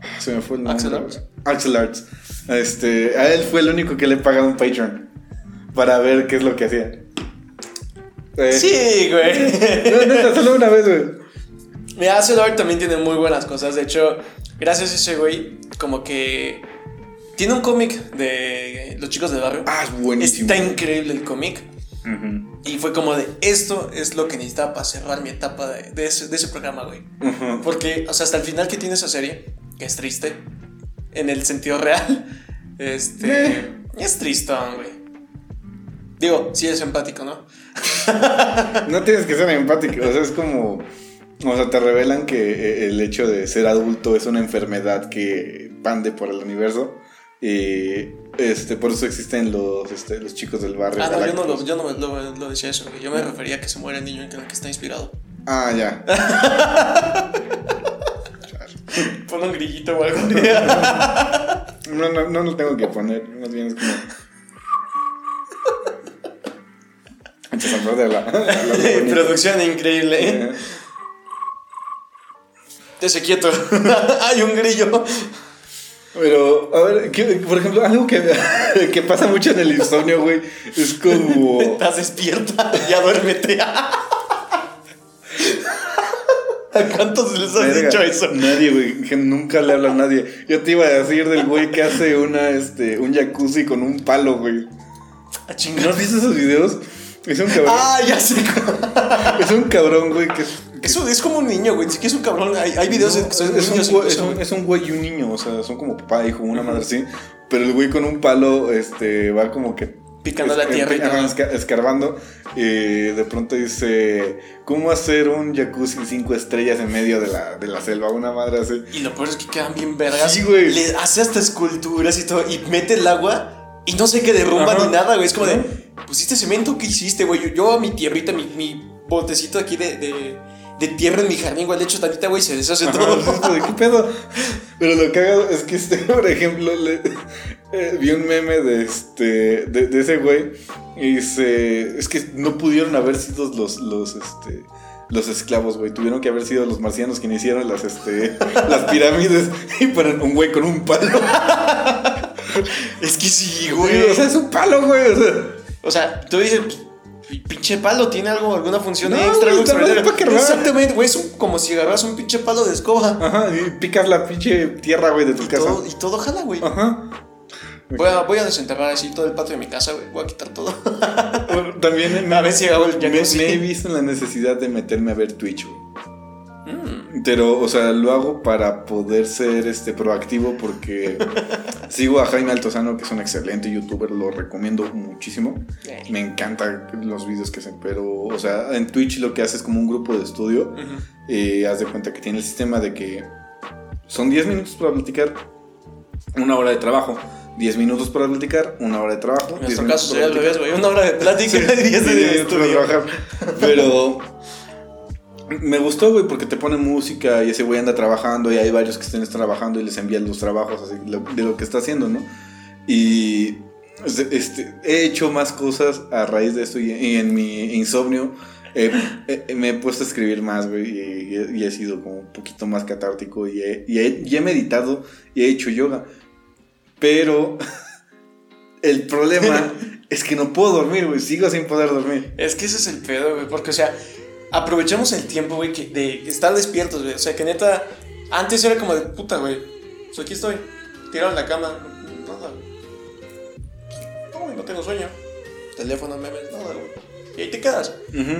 ah, Se me fue el nombre. Axel Arts. Axel Arts. Este, a él fue el único que le pagado un Patreon. Para ver qué es lo que hacía. Eh, Sí, güey. (laughs) No, neta, solo una vez, güey. Mira, Acid Art también tiene muy buenas cosas. De hecho, gracias a ese güey, como que tiene un cómic de los chicos del barrio. Ah, es buenísimo. Está increíble el cómic. Y fue como de, esto es lo que necesitaba para cerrar mi etapa de, de ese, de ese programa, güey. Porque, o sea, hasta el final que tiene esa serie, que es triste, en el sentido real, (laughs) este... Eh. Es tristón, güey. Digo, sí es empático, ¿no? (laughs) No tienes que ser empático, o sea, es como. O sea, te revelan que eh, el hecho de ser adulto es una enfermedad que pande por el universo. Y este, por eso existen los, este, los chicos del barrio. Ah, no, yo no, lo, yo no lo, lo decía eso. Yo me refería a que se muere el niño en el que está inspirado. Ah, ya. (laughs) Pon un grillito o algo. (laughs) No, no, no lo tengo que poner, más bien es como. (laughs) Producción increíble, Dese quieto. (laughs) Hay un grillo. Pero, a ver, ¿qué- por ejemplo, algo que, (laughs) que pasa mucho en el insomnio, güey, es como... (laughs) Estás despierta, ya duérmete. ¿A cuántos les has Verga, dicho eso? Nadie, güey, que nunca le habla a nadie. Yo te iba a decir del güey que hace una, este, un jacuzzi con un palo, güey. A ¿No chingar. has visto esos videos? Es un cabrón, Ah, ya sé. es un cabrón, güey, que es... Eso es como un niño, güey. Sí que es un cabrón. Hay, hay videos No, que son es, un niños es, incluso, un, güey. es un güey y un niño, o sea, son como papá, hijo, una madre así. Pero el güey con un palo, este, va como que. Picando la tierra y ajá, todo. esca- escarbando. Y de pronto dice: ¿Cómo hacer un jacuzzi cinco estrellas en medio de la, de la selva? Una madre así. Y lo peor es que quedan bien vergas. Sí, güey. Le hace hasta esculturas y todo. Y mete el agua y no sé qué derrumba Ajá. ni nada, güey. Es como de, Ajá. pusiste cemento, ¿qué hiciste, güey? Yo, yo a mi tierrita, mi, mi botecito aquí de, de, de tierra en mi jardín, güey, le echo tantita, güey, se deshace Ajá, todo. (laughs) de, ¿Qué pedo? Pero lo cagado es que este, (laughs) por ejemplo, le- eh, vi un meme de este de, de ese güey y dice, es que no pudieron haber sido los los este los esclavos, güey, tuvieron que haber sido los marcianos quienes hicieron las este las pirámides y ponen un güey con un palo. (laughs) Es que sí, Güey, güey. o sea, es un palo, güey, o sea, O sea, tú dices, pinche palo, ¿tiene algo, alguna función No, extra? güey, algo para. Exactamente, güey, es un- como si agarras un pinche palo de escoba. ajá, y picas la pinche tierra, güey, de tu Y casa. todo, y todo jala, güey. Ajá. Voy a, voy a desenterrar así todo el patio de mi casa, güey. Voy a quitar todo. (laughs) También me, A ver si hago el me, me he visto en la necesidad de meterme a ver Twitch, güey. Mm. Pero, o sea, lo hago para poder ser este proactivo porque (laughs) sigo a Jaime Altozano, que es un excelente youtuber, lo recomiendo muchísimo. Me encantan los videos que hacen, pero, o sea, en Twitch lo que hace es como un grupo de estudio. Ujú. Y haz de cuenta que tiene el sistema de que son 10 minutos para platicar, una hora de trabajo. 10 minutos para platicar, una hora de trabajo. En 10 nuestro caso sería al revés, güey. Una hora de plática y diez de Sí, para estudio. trabajar. (laughs) Pero me gustó, güey, porque te pone música y ese güey anda trabajando y hay varios que estén trabajando y les envían los trabajos así, de lo que está haciendo, ¿no? Y este, he hecho más cosas a raíz de esto y, y en mi insomnio eh, eh, me he puesto a escribir más, güey, y, y- y he sido como un poquito más catártico y he, he meditado y he hecho yoga. Pero (laughs) el problema (laughs) es que no puedo dormir, güey, sigo sin poder dormir. Es que ese es el pedo, güey. Porque, o sea, aprovechamos el tiempo, güey, que- de estar despiertos, güey. O sea, que neta, antes era como de puta, güey. Pues aquí estoy, tirado en la cama. Nada, güey. No, tengo sueño. Teléfono, memes, nada, güey. Y ahí te quedas.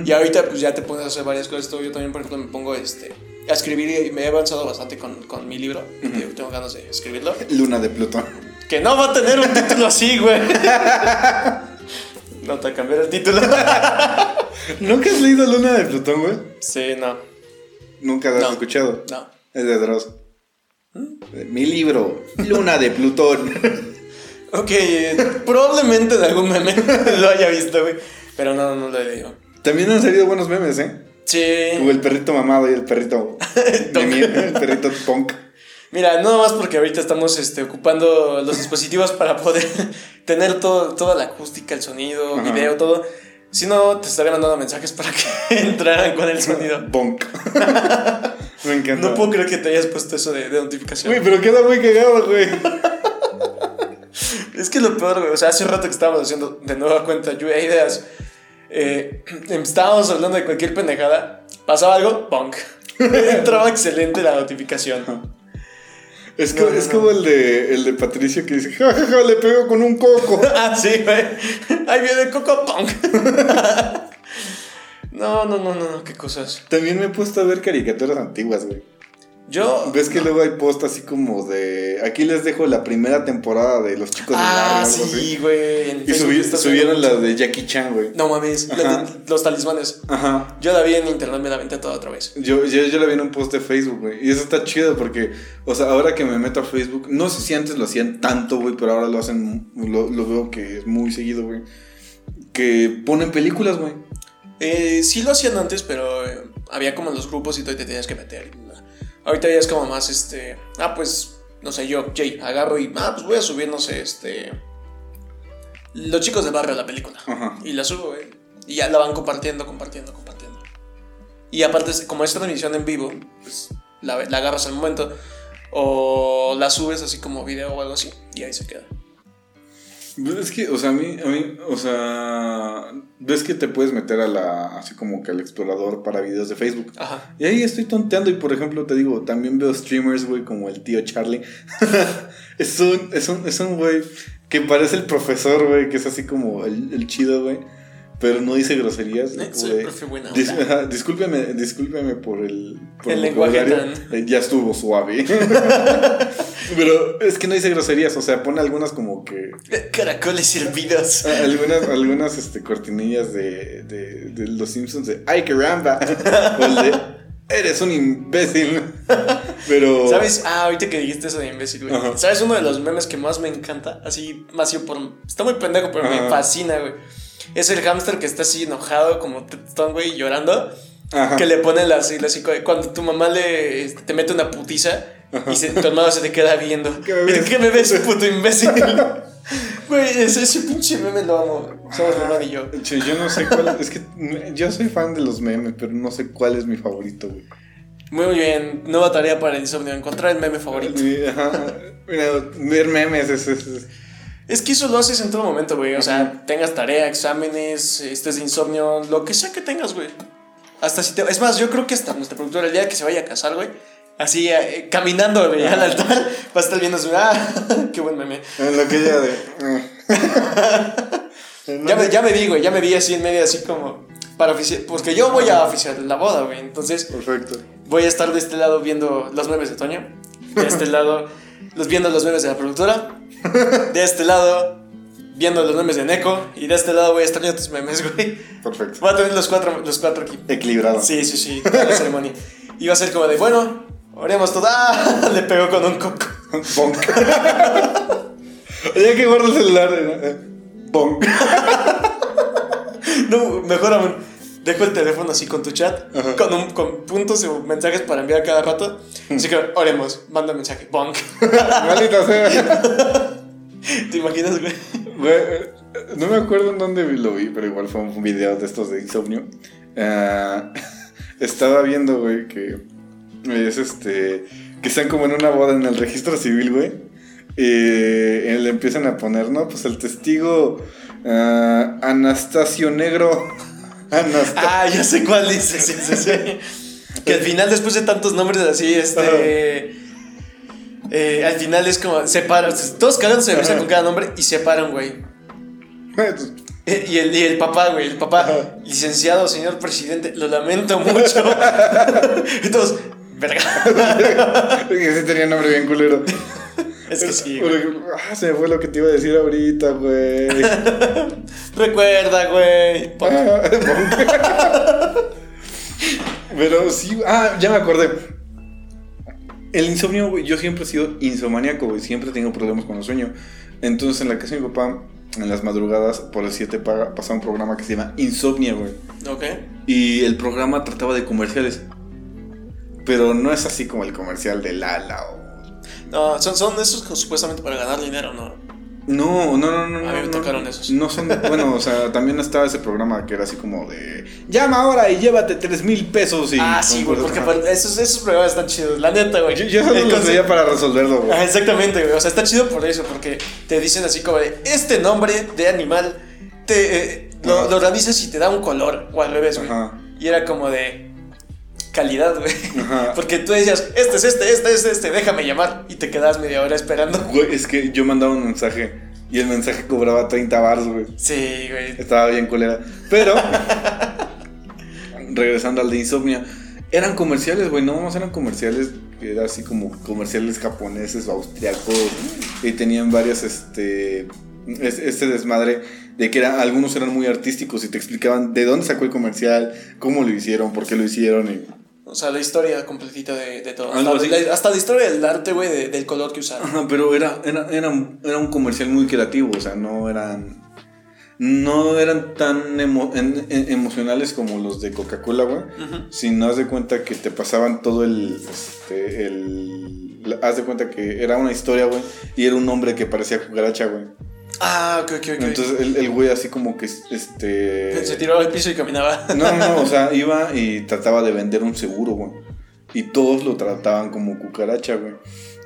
Y ahorita, pues ya te pones a hacer varias cosas. Todo. Yo también, por ejemplo, me pongo este, a escribir y me he avanzado bastante con, con mi libro. te- Tengo ganas de escribirlo. Luna de Plutón. Que no va a tener un título así, güey. (laughs) No te cambiar el título. (laughs) ¿Nunca has leído Luna de Plutón, güey? Sí, no. Nunca lo has No. escuchado. No. Es de Dross. Mi libro, Luna de Plutón. (laughs) Ok, probablemente de algún meme (laughs) lo haya visto, güey. Pero no, no lo he leído. También han salido buenos memes, ¿eh? Sí. Como el perrito mamado y el perrito. (laughs) de el perrito punk. Mira, no más porque ahorita estamos este, ocupando los dispositivos para poder tener todo, toda la acústica, el sonido, Ajá. video, todo. Si no, te estaría mandando mensajes para que (laughs) entraran con el sonido. Punk. (laughs) Me encanta. No puedo creer que te hayas puesto eso de, de notificación. Güey, pero queda muy cagado, güey. Es que lo peor, güey. O sea, hace un rato que estábamos haciendo de nueva cuenta lluvia de ideas. eh, (clears throat) estábamos hablando de cualquier pendejada. Pasaba algo, punk. (laughs) Entraba excelente la notificación. Es, No, co- no, es no. como el de, el de Patricio que dice, ja, ja, ja, le pego con un coco. (laughs) ah, sí, güey. Ahí viene Coco Punk. (laughs) no, no, no, no, no, qué cosas. También me he puesto a ver caricaturas antiguas, güey. Yo. ¿Ves que luego hay post así como de... Aquí les dejo la primera temporada de Los Chicos del Barrio Ah, sí, güey. Y subieron la de Jackie Chan, güey. No mames, la de Ajá. los talismanes. Ajá. Yo la vi en internet, me la aventé toda otra vez. Yo, yo, yo la vi en un post de Facebook, güey. Y eso está chido porque, o sea, ahora que me meto a Facebook, no sé si antes lo hacían tanto, güey, pero ahora lo hacen, lo, lo veo que es muy seguido, güey. Que ponen películas, güey. Eh, sí lo hacían antes, pero eh, había como los grupos y todo y te tenías que meter. Ahorita ya es como más este. Ah, pues, no sé, yo, Jay, agarro y. Ah, pues voy a subir, no sé, este. Los chicos del barrio, la película. Ajá. Y la subo, güey. Y ya la van compartiendo, compartiendo, compartiendo. Y aparte, como es transmisión en vivo, pues la, la agarras al momento. O la subes así como video o algo así. Y ahí se queda. Pues Es que, o sea, a mí, a mí, o sea, ves que te puedes meter a la, así como que al explorador para videos de Facebook. Ajá. Y ahí estoy tonteando y, por ejemplo, te digo, también veo streamers, güey, como el tío Charlie. (laughs) es un, es un, es un güey que parece el profesor, güey, que es así como el, el chido, güey. Pero no dice groserías. Eh, soy de, profe buena dis- ajá, discúlpeme, discúlpeme por el, por El lenguaje vocabulario. tan- Eh, Ya estuvo suave. (laughs) Pero es que no dice groserías, o sea, pone algunas como que Caracoles servidos. Ah, Algunas, algunas este, cortinillas de, de, de los Simpsons de ¡Ay, caramba! O el de ¡Eres un imbécil! Pero. ¿Sabes? Ah, ahorita que dijiste eso de imbécil, güey. Ajá. ¿Sabes uno de los memes que más me encanta? Así, más yo por. Está muy pendejo, pero me fascina, güey. Es el hámster que está así enojado, como tetón, güey, llorando. Ajá. Que le ponen la, así, así, cuando tu mamá le este, te mete una putiza y se- tu hermano se te queda viendo. (laughs) ¿Qué me ¿Y ves? ¿Qué me ves, (laughs) puto imbécil? Güey, ese, ese pinche meme lo amo. Somos hermano y yo. Che, yo no sé cuál. Es que yo soy fan de los memes, pero no sé cuál es mi favorito, güey. Muy bien, nueva tarea para el insomnio, encontrar el meme favorito. Ajá. Mira, ver memes es. es- es- Es que eso lo haces en todo momento, güey. O sea, tengas tarea, exámenes, estés de insomnio, lo que sea que tengas, güey. Hasta si te... Es más, yo creo que hasta nuestra productora, el día que se vaya a casar, güey, así eh, caminando güey, al altar, va a estar viendo su... ¡Ah! (laughs) ¡Qué buen meme! en lo que ella de. eh. (laughs) Ya me, ya me vi, güey, ya me vi así en medio, así como... Para oficiar... Porque yo voy a oficiar la boda, güey. Entonces, Perfecto. voy a estar de este lado viendo los memes de Toño. De este (laughs) lado, los viendo los memes de la productora. De este lado, viendo los memes de Neko. Y de este lado voy a estar viendo tus memes, güey. Perfecto. Voy a tener los cuatro, los cuatro aquí. Equilibrado. Sí, sí, sí, la ceremonia. Y va a ser como de, bueno, oremos todo. ¡Ah! (laughs) Le pegó con un coco. Bonk. Ya que guardo el celular. eh, Bonk. No, mejor aún. Dejo el teléfono así con tu chat, Ajá. con, un- con puntos o mensajes para enviar cada rato. Así que oremos, manda mensaje, bonk. (laughs) Maldita sea. (laughs) ¿Te imaginas, güey? Güey, eh, no me acuerdo en dónde lo vi, pero igual fue un video de estos de insomnio. Ah, estaba viendo, güey, que es este. Que están como en una boda en el registro civil, güey. Eh, le empiezan a poner, ¿no? Pues el testigo ah, Anastasio Negro. Anastasio. Ah, ya sé cuál dices, sí, sí, sí. Que al final, después de tantos nombres así, este. eh, al final es como, separan, todos cagándose de risa Ajá. con cada nombre y separan, güey. Eh, Y el, y el papá, güey, el papá, Ajá. licenciado, señor presidente, lo lamento mucho. (laughs) todos, verga. (laughs) que sí tenía nombre bien culero. Es que sí, güey. ah, se me fue lo que te iba a decir ahorita, güey. (laughs) Recuerda, güey. Ah, (laughs) Pero sí, ah, ya me acordé. El insomnio, güey, yo siempre he sido insomaníaco, güey, siempre he tenido problemas con el sueño. Entonces en la casa de mi papá, en las madrugadas, por el 7 paga- pasaba un programa que se llama Insomnia, güey. Ok. Y el programa trataba de comerciales. Pero no es así como el comercial de Lala o... No, son, son esos que supuestamente para ganar dinero, ¿no? No, no, no, no. A mí me no, tocaron esos. No son, bueno, o sea, también estaba ese programa que era así como de llama ahora y llévate tres mil pesos y. ah, sí, güey, porque para- esos, esos programas están chidos, la neta, güey. Yo, yo solo El los veía para resolverlo, güey. Ah, exactamente, güey. O sea, está chido por eso, porque te dicen así como de este nombre de animal te eh, lo, lo realizas y te da un color, o al revés, güey. Ajá. Y era como de calidad, güey. (laughs) Porque tú decías, este es este, este es este, déjame llamar. Y te quedas media hora esperando. Güey, es que yo mandaba un mensaje y el mensaje cobraba 30 bars, güey. Sí, güey. Estaba bien culera. Pero, regresando al de Insomnia, eran comerciales, güey, no más eran comerciales, era así como comerciales japoneses o austriacos, y tenían varias, este, es- este desmadre de que era, algunos eran muy artísticos y te explicaban de dónde sacó el comercial, cómo lo hicieron, por qué lo hicieron, y... O sea, la historia completita de, de todo. Hasta, la, hasta la historia del arte, güey, de- del color que usaron. Ajá, pero era, era, era, un- era un comercial muy creativo, o sea, no eran... No eran tan emo- en- en- emocionales como los de Coca-Cola, güey. Si no haz de cuenta que te pasaban todo el. Este, el haz de cuenta que era una historia, güey. Y era un hombre que parecía cucaracha, güey. Ah, ok, ok, ok. Entonces el, el güey así como que. Este. Se tiró al piso y caminaba. (laughs) No, no, o sea, iba (laughs) y trataba de vender un seguro, güey. y todos lo trataban como cucaracha, güey.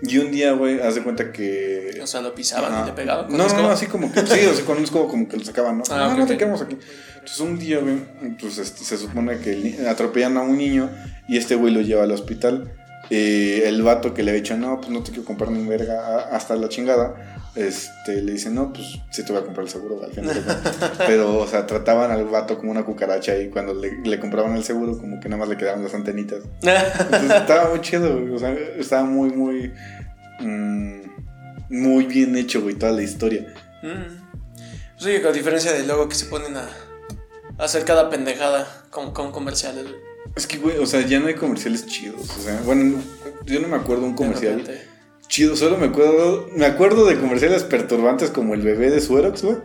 Y un día, güey, haz de cuenta que. O sea, lo pisaban Ajá. y le pegaban. con No, no, no, así como que. Sí, o sea, con un escobo como que lo sacaban, ¿no? Ah, no, ok, no te quedamos aquí. Entonces un día, güey, pues este, se supone que atropellan a un niño y este güey lo lleva al hospital. Eh, el vato que le había dicho, no, pues no te quiero comprar ni verga hasta la chingada. Este, le dice, no, pues sí te voy a comprar el seguro, al final. de cuentas". (laughs) Pero, o sea, trataban al vato como una cucaracha y cuando le, le compraban el seguro, como que nada más le quedaban las antenitas. Entonces (laughs) estaba muy chido, güey. O sea, estaba muy, muy. mm, muy bien hecho, güey, toda la historia. Mm. Sí, con diferencia del logo que se ponen a, a hacer cada pendejada con, con comerciales. güey. Es que, güey, o sea, ya no hay comerciales chidos. O sea, bueno, yo no me acuerdo un comercial De. Chido. Solo me acuerdo. Me acuerdo de comerciales perturbantes como el bebé de Suerox, güey.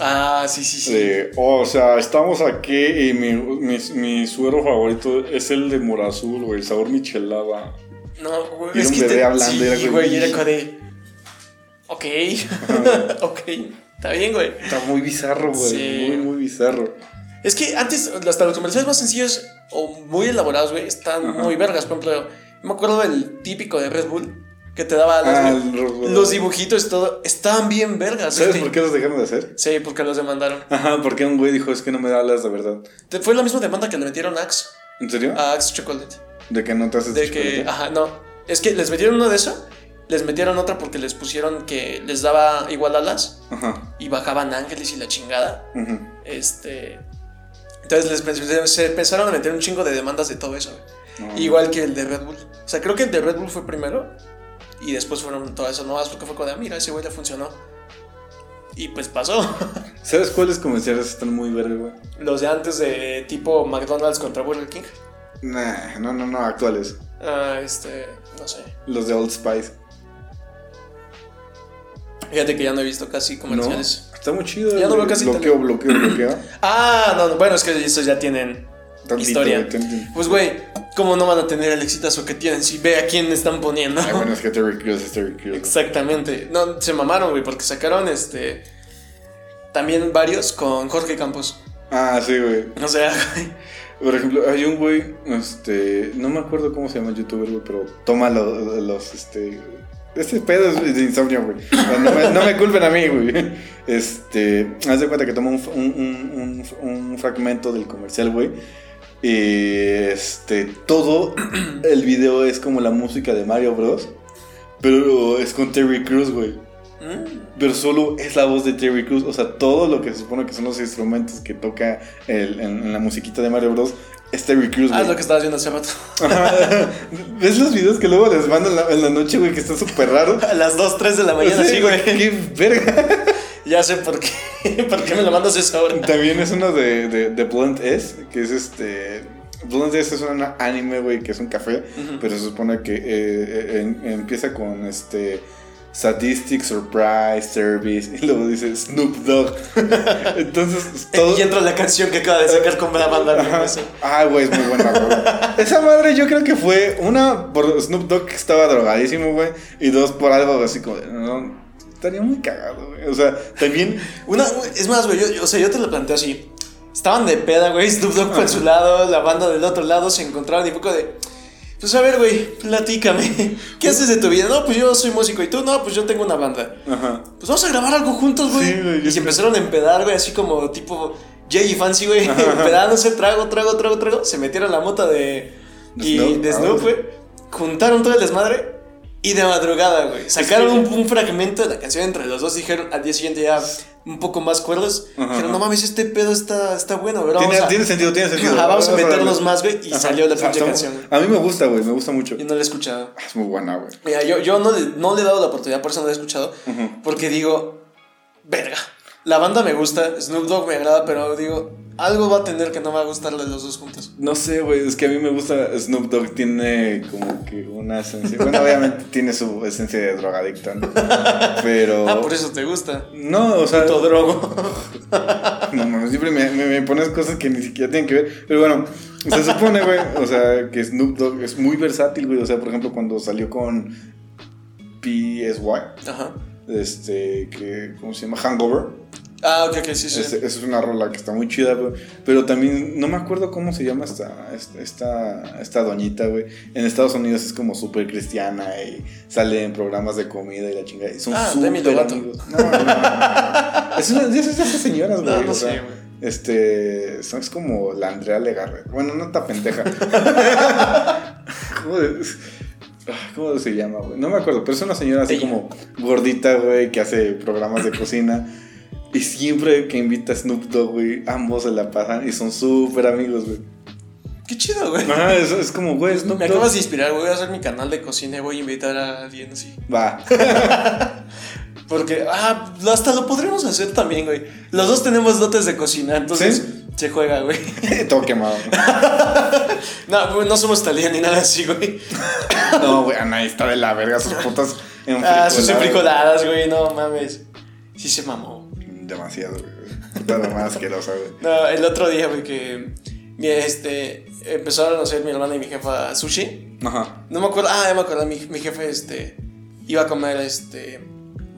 Ah, sí, sí, sí. De, oh, o sea, estamos aquí y mi, mi, mi suero favorito es el de morazul, güey, el sabor michelada. No, güey. Era es un que bebé te- hablando, sí, era güey, y era como de. Ok. (laughs) ok. Está bien, güey. Está muy bizarro, güey. Sí. Muy, muy bizarro. Es que antes, hasta los comerciales más sencillos o muy elaborados, güey, están Ajá. muy vergas. Por ejemplo, me acuerdo del típico de Red Bull que te daba Ah, el- los dibujitos y todo. Estaban bien vergas. ¿Sabes este. por qué los dejaron de hacer? Sí, porque los demandaron. Ajá, porque un güey dijo, es que no me da alas de verdad. Fue la misma demanda que le metieron a Axe, ¿En serio? a Axe Chocolate. ¿De que no te haces Ah. De que, ajá, no. Es que les metieron uno de eso, les metieron otra porque les pusieron que les daba igual alas Ajá. y bajaban ángeles y la chingada. ujú. Este. Entonces les se empezaron a meter un chingo de demandas de todo eso. Igual que el de Red Bull. O sea, creo que el de Red Bull fue primero. Y después fueron todas esas nuevas porque fue como de, ah, mira, ese güey le funcionó. Y pues pasó. (laughs) ¿Sabes cuáles comerciales están muy verga, güey? Los de antes de tipo McDonald's contra Burger King. Nah, no, no, no, actuales. Ah, este, no sé. Los de Old Spice. Fíjate que ya no he visto casi No, comerciales. está muy chido. Ya no veo casi Bloqueo, bloqueo, bloqueo. (clears throat) Ah, no, no, bueno, es que esos ya tienen Tantito, historia. tantito. Pues, güey, ¿cómo no van a tener el exitazo que tienen si ve a quién están poniendo? Ay, bueno, es que Terry Crews es Terry Crews. Exactamente. No, se mamaron, güey, porque sacaron este. También varios con Jorge Campos. Ah, sí, güey. O sea, güey. (laughs) Por ejemplo, hay un güey, este, no me acuerdo cómo se llama el youtuber, güey, pero toma los, los este, este pedo es de insomnio, güey. No me, no me culpen a mí, güey. Este, haz de cuenta que toma un, un, un, un fragmento del comercial, güey. Este, todo (clears throat) el video es como la música de Mario Bros. Pero es con Terry Crews, güey. Mm. Pero solo es la voz de Terry Crews. O sea, todo lo que se supone que son los instrumentos que toca el- en, en la musiquita de Mario Bros. es Terry Crews, Ah, güey. es lo que estabas viendo hace rato. (laughs) ¿Ves los videos que luego les mandan en la, en la noche, güey? Que está súper raro. (laughs) A las 2, 3 de la mañana, sí, güey. Qué verga. Ya sé por qué. (laughs) ¿Por qué me lo mandas esa hora? También es uno de, de, de Blunt S, que es este. Blunt S es un anime, güey, que es un café, Ujú. pero se supone que eh, eh, en- empieza con este. Sadistic Surprise Service (laughs) y luego dice Snoop Dogg. (laughs) Entonces, todo. Y entra la canción que acaba de sacar con la banda. Ah, güey, es muy buena, güey. Esa madre yo creo que fue una por Snoop Dogg que estaba drogadísimo, güey. Y dos por algo así como. No, estaría muy cagado, güey. O sea, también. Una, es más, güey, yo, yo- o sea, yo te lo planteo así. Estaban de peda, güey, (laughs) Snoop Dogg por su lado, la banda del otro lado, se encontraron y como de... Pues a ver, güey, platícame. ¿Qué haces de tu vida? No, pues yo soy músico. ¿Y tú? No, pues yo tengo una banda. Ajá. Pues vamos a grabar algo juntos, güey. Sí, güey, y se empezaron a empedar, güey, así como tipo Jay y Fancy, güey. Empedándose, trago, trago, trago, trago. Se metieron la mota de... Y Snoop, de ah, Snoop, güey. Juntaron todo el desmadre. Y de madrugada, güey. Sacaron un, un fragmento de la canción entre los dos. Dijeron al día siguiente ya un poco más cuerdos. Ajá, Dijeron, no mames, este pedo está, está bueno, ¿verdad? Tiene, a, tiene sentido, tiene sentido. Ajá, vamos a meternos más, güey. Y Ajá. salió la Ah, pinche canción. A mí me gusta, güey, me gusta mucho. Yo no la he escuchado. Es muy buena, güey. Mira, yo, yo no, le, no le he dado la oportunidad, por eso no la he escuchado. Porque digo, verga. La banda me gusta, Snoop Dogg me agrada, pero digo, algo va a tener que no me va a gustar de los dos juntos. No sé, güey, es que a mí me gusta Snoop Dogg, tiene como que una esencia. Bueno, obviamente (laughs) tiene su esencia de drogadicto, ¿no? (laughs) Pero. Ah, por eso te gusta. No, o sea. Puto drogo. (laughs) No mames, siempre me, me- me pones cosas que ni siquiera tienen que ver. Pero bueno, se supone, güey, o sea, que Snoop Dogg es muy versátil, güey. O sea, por ejemplo, cuando salió con PSY, Ajá. Este, que, ¿cómo se llama? Hangover. Ah, ok, ok, sí, sí. Es, es una rola que está muy chida, güey. Pero también, no me acuerdo cómo se llama esta, esta, esta, doñita, güey. En Estados Unidos es como súper cristiana y sale en programas de comida y la chingada. Y son Ah, súper amigos. No, no, no, no. Es una de esas, señoras, güey. No, o sea, sé, güey. Este, son- es como la Andrea Legarreta. Bueno, no está pendeja. ¿Cómo, de- ah, cómo se llama, güey? No me acuerdo, pero es una señora así Ella. como gordita, güey, que hace programas de cocina. Y siempre que invita a Snoop Dogg, güey, ambos se la pasan y son súper amigos, güey. Qué chido, güey. Ajá, es, es como, güey, Snoop Me Dogg. acabas de inspirar, güey. Voy a hacer mi canal de cocina y voy a invitar a alguien así. Va. (laughs) Porque, ah, hasta lo podríamos hacer también, güey. Los dos tenemos dotes de cocina, entonces ¿Sí? se juega, güey. (laughs) Todo quemado. (laughs) No, no somos talía ni nada así, güey. (laughs) No, güey, Ana está de la verga, sus putas Ah, sus enfricoladas, güey, no mames. Sí se mamó. Demasiado, güey. La más asquerosa, güey. No, el otro día, güey, que este, empezaron a hacer mi hermana y mi jefa sushi. Ajá. No me acuerdo, ah, ya me acuerdo, mi, mi jefe, este, iba a comer, este,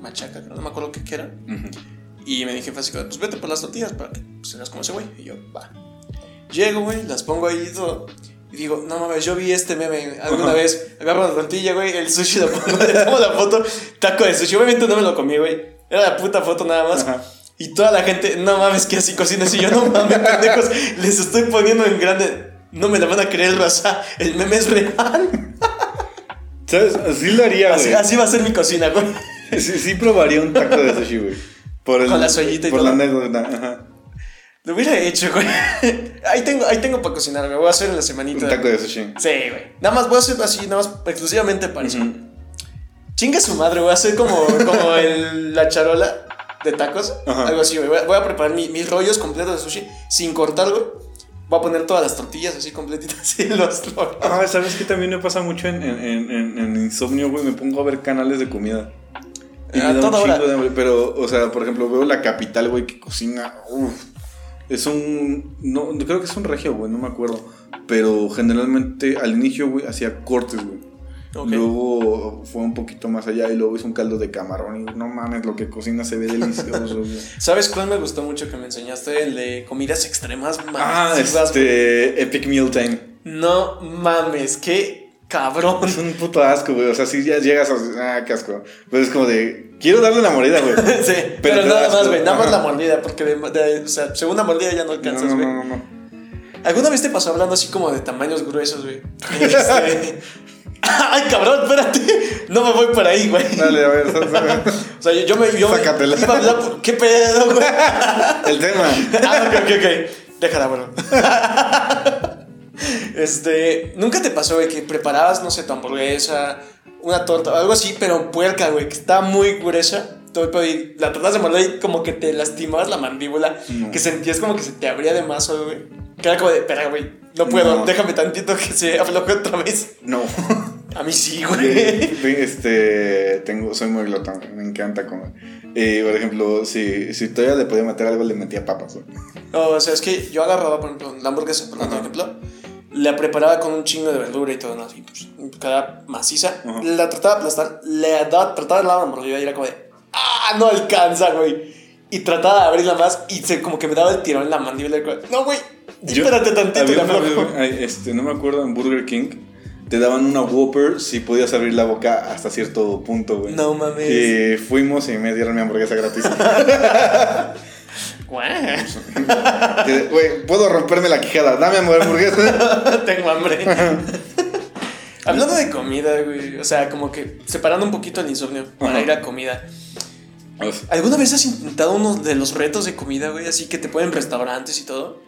machaca, no me acuerdo qué, era. Ujú. Y me dije, así, como, pues vete por las tortillas para que pues, seas como ese güey. Y yo, va. Llego, güey, las pongo ahí y todo. Y digo, no mames, yo vi este meme alguna vez. Agarro la tortilla, güey, el sushi lo pongo, (laughs) le tomo la foto, taco de sushi. Obviamente no me lo comí, güey. Era la puta foto nada más. Ajá. Y toda la gente, no mames, que así cocinas. Y yo, no mames, pendejos, les estoy poniendo en grande. No me la van a creer, raza. El meme es real. ¿Sabes? Así lo haría, Así, güey. así va a ser mi cocina, güey. (laughs) Sí, sí probaría un taco de sushi, güey. Por el, Con la soyita y Por todo. la anécdota, ajá. Lo hubiera hecho, güey. (laughs) Ahí tengo, ahí tengo para cocinar, me voy a hacer en la semanita. Un taco de sushi. Sí, güey. Nada más voy a hacer así, nada más exclusivamente para eso. Ujú. Chinga su madre, voy a hacer como, como el- la charola de tacos. Ajá. Algo así, güey. Voy a, preparar mi- mis rollos completos de sushi sin cortar, güey. Voy a poner todas las tortillas así completitas (laughs) y los rollos. Ah, ¿sabes qué también me pasa mucho en, en- en insomnio, güey? Me pongo a ver canales de comida. Y Ah, un toda hora. de hambre. Pero, o sea, por ejemplo, veo La Capital, güey, que cocina. Uf. Es un. No, creo que es un regio, güey, no me acuerdo. Pero generalmente al inicio, güey, hacía cortes, güey. Ok. Luego fue un poquito más allá y luego hizo un caldo de camarón. Y no mames, lo que cocina se ve delicioso. (laughs) ¿Sabes cuál me gustó mucho que me enseñaste? El de comidas extremas. Ah, masivas, güey. este. Epic Meal Time. No mames, qué cabrón. Es un puto asco, güey. O sea, si ya llegas a. Ah, qué asco. Pero es como de. Quiero darle la mordida, güey. (laughs) sí, pero, nada más, güey. Nada más la mordida, porque de, de- o sea, segunda mordida ya no No, alcanzas, no, güey. no, no, no. ¿Alguna vez te pasó hablando así como de tamaños gruesos, güey? Este... (laughs) Ay, cabrón, espérate. No me voy por ahí, güey. Dale, a ver. (laughs) O sea, yo, yo me. Yo me- Sácatela. iba a hablar por- ¿Qué pedo, güey? El tema. Ah, ok, ok, ok. Déjala, bueno. Este. ¿Nunca te pasó, güey, que preparabas, no sé, tu hamburguesa, una torta, algo así, pero puerca, güey, que está muy gruesa? Todo el pedo y la tratas de morder y como que te lastimabas la mandíbula, No. que sentías como que se te abría de más, güey. Que era como de, espera, güey, no puedo, No. déjame tantito que se afloje otra vez. No. (laughs) A mí sí, güey. Este. Tengo, soy muy glotón. Me encanta comer. Eh, por ejemplo, si, si todavía le podía meter algo, le metía papas, güey. O sea, es que yo agarraba, por ejemplo, la hamburguesa, por ejemplo, la preparaba con un chingo de verdura y todo, ¿no? Así, pues, cada maciza. Ajá. La trataba de aplastar, le daba, trataba de la mordida y era como de, ¡ah! No alcanza, güey. Y trataba de abrirla más y se, como que me daba el tirón en la mandíbula. No, güey, espérate tantito. había la una vez, aflojo". güey, ay, este, no me acuerdo, en Burger King. Te daban una Whopper si podías abrir la boca hasta cierto punto, güey. No mames. Y fuimos y me dieron mi hamburguesa gratis. (laughs) Güey, puedo romperme la quijada. Dame hamburguesa. (laughs) Tengo hambre. (laughs) Hablando de comida, güey. O sea, como que separando un poquito el insomnio para Ajá. ir a comida. ¿Alguna vez has intentado uno de los retos de comida, güey? Así que te ponen restaurantes y todo.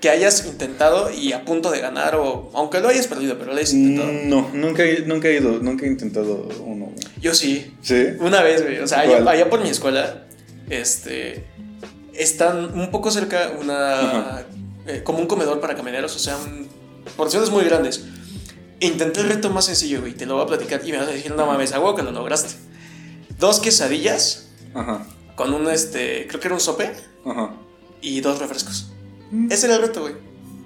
Que hayas intentado y a punto de ganar, o aunque lo hayas perdido, pero lo hayas intentado. Mm, No, nunca he, nunca he ido, nunca he intentado uno. güey. Yo sí. ¿Sí? Una vez, güey. O sea, allá, allá por mi escuela, este. Están un poco cerca una. Eh, como un comedor para camioneros, o sea, un- porciones muy grandes. Intenté el reto más sencillo, güey. Te lo voy a platicar y me vas a decir, no mames, a huevo que lo lograste. Dos quesadillas Ajá, con un, este. Creo que era un sope ajá. y dos refrescos. Ese era el reto, güey.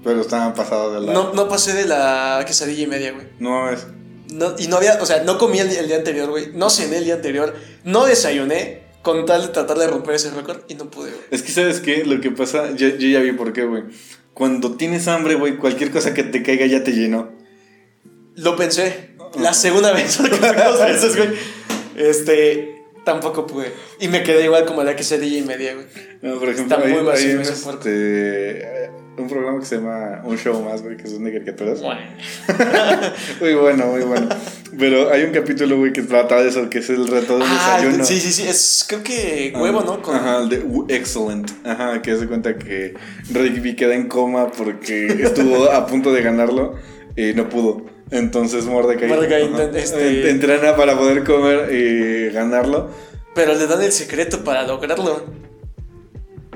Pero estaban pasados de la. No, no pasé de la quesadilla y media, güey. No es. No, y no había, o sea, no comí el, el día anterior, güey. No cené el día anterior. No desayuné. Con tal de tratar de romper ese récord y no pude, güey. Es que, ¿sabes qué? Lo que pasa, yo, yo ya vi por qué, güey. Cuando tienes hambre, güey, cualquier cosa que te caiga ya te llenó. Lo pensé. La segunda vez, porque dos (laughs) veces, güey. Este. Tampoco pude. Y me quedé igual como la quesadilla y media, güey. No, por ejemplo, Está hay, muy vacío hay un, este, un programa que se llama Un Show Más, güey, que son de caricaturas. Bueno. (laughs) Muy bueno, muy bueno. Pero hay un capítulo, güey, que trata de eso, que es el reto del Ah, desayuno. sí, sí, sí. Es creo que huevo, ¿no? Con- Ajá, el de Excellent. Ajá, que se cuenta que Rigby queda en coma porque estuvo a punto de ganarlo y no pudo. Entonces Mordecai, Mordecai este- entrena para poder comer y ganarlo. Pero le dan el secreto para lograrlo.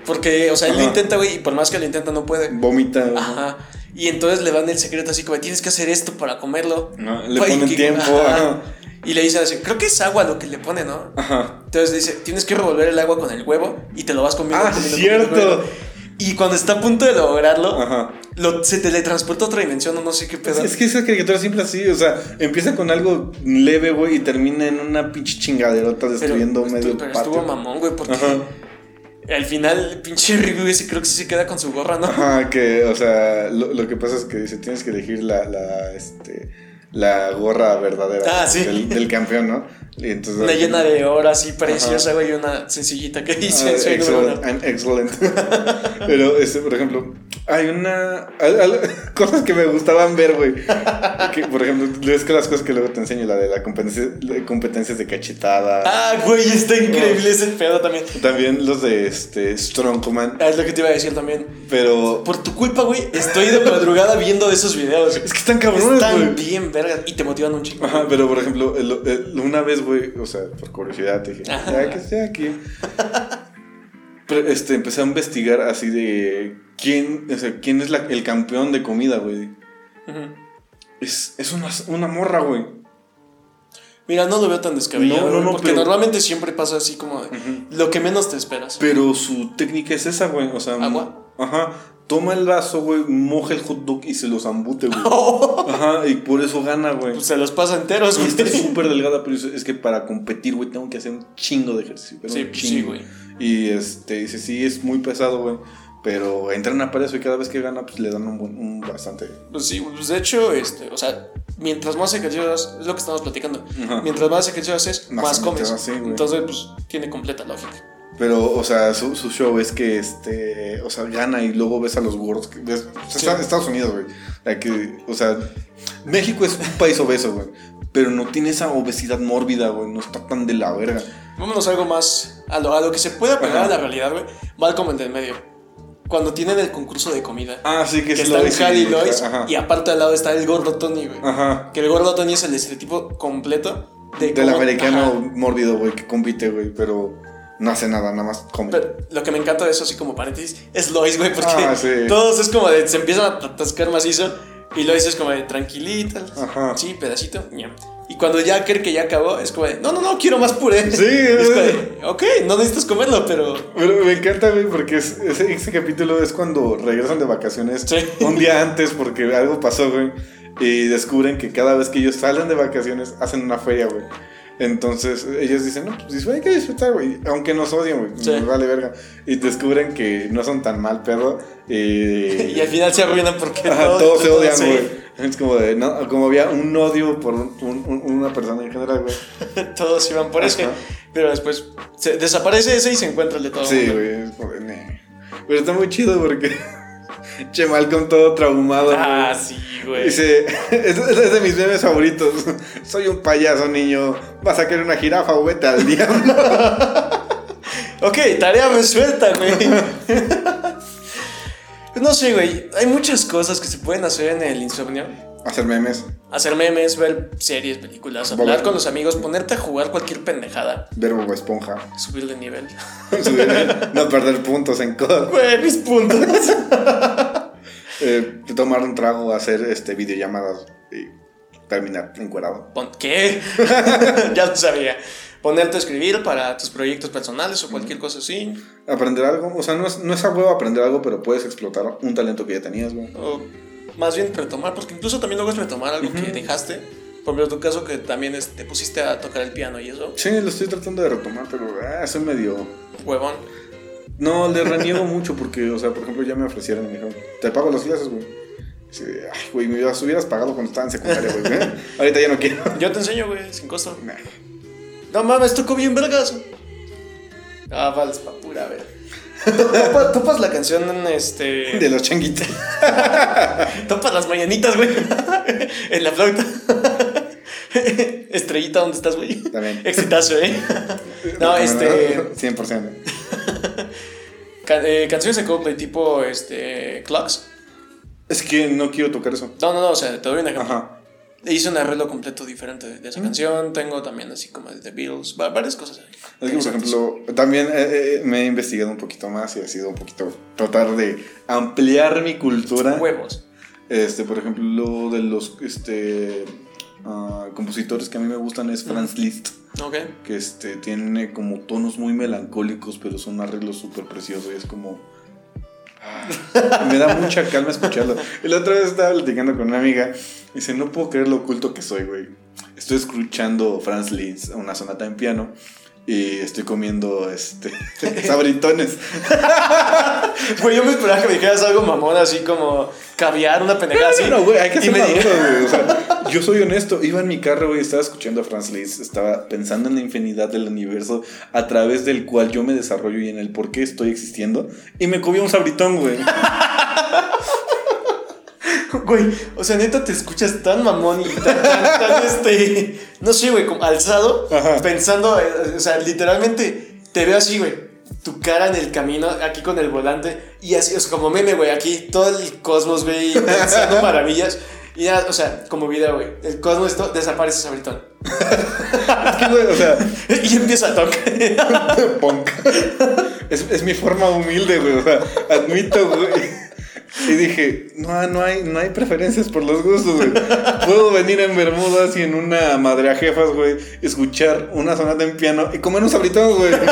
Porque, o sea, él lo intenta, güey, y por más que lo intenta, no puede. Vomita. Ajá. Y entonces le dan el secreto así como, tienes que hacer esto para comerlo. No, le ponen que- tiempo. ajá. Y le dice así, creo que es agua lo que le pone, ¿no? Ajá. Entonces dice, tienes que revolver el agua con el huevo y te lo vas comiendo. Ah, comiendo, cierto. comiendo, comiendo. Y cuando está a punto de lograrlo, Ajá. lo, se teletransporta a otra dimensión o no sé qué pedo. Es que esa caricatura siempre así, o sea, empieza con algo leve, güey, y termina en una pinche chingaderota destruyendo pero, medio pero patio. estuvo mamón, güey, porque Ajá. al final, pinche Ryu ese creo que sí se queda con su gorra, ¿no? Ajá, que, o sea, lo, lo que pasa es que dice, tienes que elegir la, la, este, la gorra verdadera Ah, sí. del, del campeón, ¿no? Y entonces, Una llena de oro así preciosa, güey, una sencillita que dice, Ah, excellent, excellent. (laughs) Pero, este, por ejemplo, hay una. (laughs) cosas que me gustaban ver, güey. Por ejemplo, es que las cosas que luego te enseño, la de la competencia, de competencias de cachetada. Ah, güey, está increíble ese pedo también. También los de este, Strongman. Ah, es lo que te iba a decir también. Pero. Por tu culpa, güey, estoy de madrugada viendo esos videos. Es que están cabrones, Están güey. bien y te motivan un chingo. Ajá, pero por ejemplo, el- el- una vez, güey, o sea, por curiosidad, te dije, ya que esté aquí. Pero, este, empecé a investigar así de quién, o sea, quién es la- el campeón de comida, güey. Es, es una, una morra, güey. Mira, no lo veo tan descabellado, No, no, no, porque pero- normalmente siempre pasa así como de, lo que menos te esperas. Pero su técnica es esa, güey. O sea, ¿Agua? Ajá. Toma el vaso, güey, moja el hot dog y se los ambute, güey. (laughs) Ajá, y por eso gana, güey. Pues se los pasa enteros, Y güey. está súper delgada, pero es que para competir, güey, tengo que hacer un chingo de ejercicio. pero Sí, sí, güey. Y este, dice, sí, es muy pesado, güey. Pero entrena para eso y cada vez que gana, pues le dan un, buen- un bastante. Pues sí, pues de hecho, este, o sea, mientras más ejercicios, es lo que estamos platicando, Ajá. mientras más ejercicios haces, Más más, comes. así. Entonces, pues tiene completa lógica. Pero, o sea, su, su show es que, este, o sea, gana y luego ves a los gordos. ves- o sea, Sí. está- Estados Unidos, güey. La que, o sea, México es un país obeso, güey. Pero no tiene esa obesidad mórbida, güey. No está tan de la verga. Vámonos a algo más, a lo, a lo que se pueda pegar a la realidad, güey. Malcolm el del medio. Cuando tienen el concurso de comida. Ah, sí, que, que es están Lois Hal y Lois, y aparte al lado está el gordo Tony, güey. Ajá. Que el gordo Tony es el estereotipo completo de Del cómo- americano Ajá. mórbido, güey, que compite, güey. Pero no hace nada, nada más come. Pero lo que me encanta de eso, así como paréntesis, es Lois, güey, porque Ah, sí. todos es como de, se empiezan a atascar macizo y Lois es como de tranquilita, Ajá. sí, pedacito, ñam. Y cuando ya cree que ya acabó, es como de, no, no, no, quiero más puré. Sí, (laughs) es como de, ok, no necesitas comerlo, pero Pero me encanta, güey, porque es- ese, ese capítulo es cuando regresan de vacaciones Sí. un día antes porque algo pasó, güey. Y descubren que cada vez que ellos salen de vacaciones hacen una feria, güey. Entonces ellos dicen, no, pues hay que disfrutar, güey. Aunque nos odien, güey. Sí. Nos vale verga. Y descubren que no son tan mal pedo. Y, (laughs) y al final se arruinan porque Ajá, todo- todos se odian, sí. güey. Es como de, no, como había un odio por un- un- un- una persona en general, güey. (laughs) Todos iban por ese, Ajá. pero después se desaparece ese y se encuentra el de todo. Sí, güey. Pero está muy chido porque. Che, Malcolm todo traumado. Ah, güey. sí, güey. Dice, (laughs) es, es de mis memes favoritos. (laughs) Soy un payaso, niño. Vas a querer una jirafa o vete al (laughs) diablo. Ok, tarea me suelta, güey. No sé, güey. Hay muchas cosas que se pueden hacer en el insomnio. Hacer memes, Hacer memes, ver series, películas, hablar con los amigos, ponerte a jugar cualquier pendejada, ver Bob Esponja. subir de nivel. Subir- no perder puntos en COD. Güey, mis puntos. Eh, tomar un trago, hacer este, videollamadas y terminar encuerado. ¿Qué? (laughs) ya lo sabía. Ponerte a escribir para tus proyectos personales o cualquier cosa así. Aprender algo. O sea, no es, no es a huevo aprender algo, pero puedes explotar un talento que ya tenías, güey. O más bien retomar, porque incluso también luego es retomar algo que dejaste Por ejemplo, tu caso que también te pusiste a tocar el piano y eso, Sí, lo estoy tratando de retomar, pero ah, soy medio... huevón. No, le reniego mucho porque, o sea, por ejemplo, ya me ofrecieron y me dijeron, te pago las clases, güey. Sí, ay, güey, me hubieras, hubieras pagado cuando estaba en secundaria, güey. ¿eh? Ahorita ya no quiero. (laughs) Yo te enseño, güey, sin costo. Nah. No mames, tocó bien vergas. Ah, vales pa' pura, ver. Topa- Topas la canción en este. De los changuitos. (laughs) Topas las mañanitas, güey. (laughs) en la flauta. Estrellita, ¿dónde estás, güey? También. Exitazo, ¿eh? No, este. 100%. Eh, canciones de Coldplay tipo este. Clocks. Es que no quiero tocar eso. No, no, no, o sea, te doy un ejemplo. Ajá. Hice un arreglo completo diferente de, esa canción. Tengo también así como de The Beatles, va- varias cosas ahí. Es que, por ejemplo, también eh, eh, me he investigado un poquito más y ha sido un poquito tratar de ampliar mi cultura. Huevos. Este, por ejemplo, lo de los este, ah, compositores que a mí me gustan es Franz Liszt, Ok. que este, tiene como tonos muy melancólicos, pero son arreglos súper preciosos y es como... ah, me da mucha calma escucharlo. (laughs) La otra vez estaba platicando con una amiga y dice, no puedo creer lo oculto que soy, güey. Estoy escuchando Franz Liszt, una sonata en piano. Y estoy comiendo este (laughs) sabritones. (laughs) Güey, yo me esperaba que me dijeras algo mamón, así como caviar, una pendejada así. No, güey, hay que maduro, dijo- güey. O sea, yo soy honesto. Iba en mi carro, güey, estaba escuchando a Franz Liszt. Estaba pensando en la infinidad del universo a través del cual yo me desarrollo y en el por qué estoy existiendo. Y me comí un sabritón, güey. (laughs) Güey, o sea, neta te escuchas tan mamón y tan, tan, tan, este. No sé, güey, como alzado, Ajá. pensando, eh, o sea, literalmente te veo así, güey. Tu cara en el camino, aquí con el volante, y así, o sea, como meme, güey, aquí todo el cosmos, güey, pensando maravillas. Y ya, o sea, como video, güey, el cosmos esto desaparece Sabritón. Es que, güey, o sea, (laughs) y empieza a tocar. (laughs) punk. Es, es mi forma humilde, güey. O sea, admito, güey. Y dije, no, no hay, no hay preferencias por los gustos, güey. Puedo venir en Bermudas y en una madre a jefas, güey, escuchar una sonata en piano y comer un sabritón, güey. (laughs)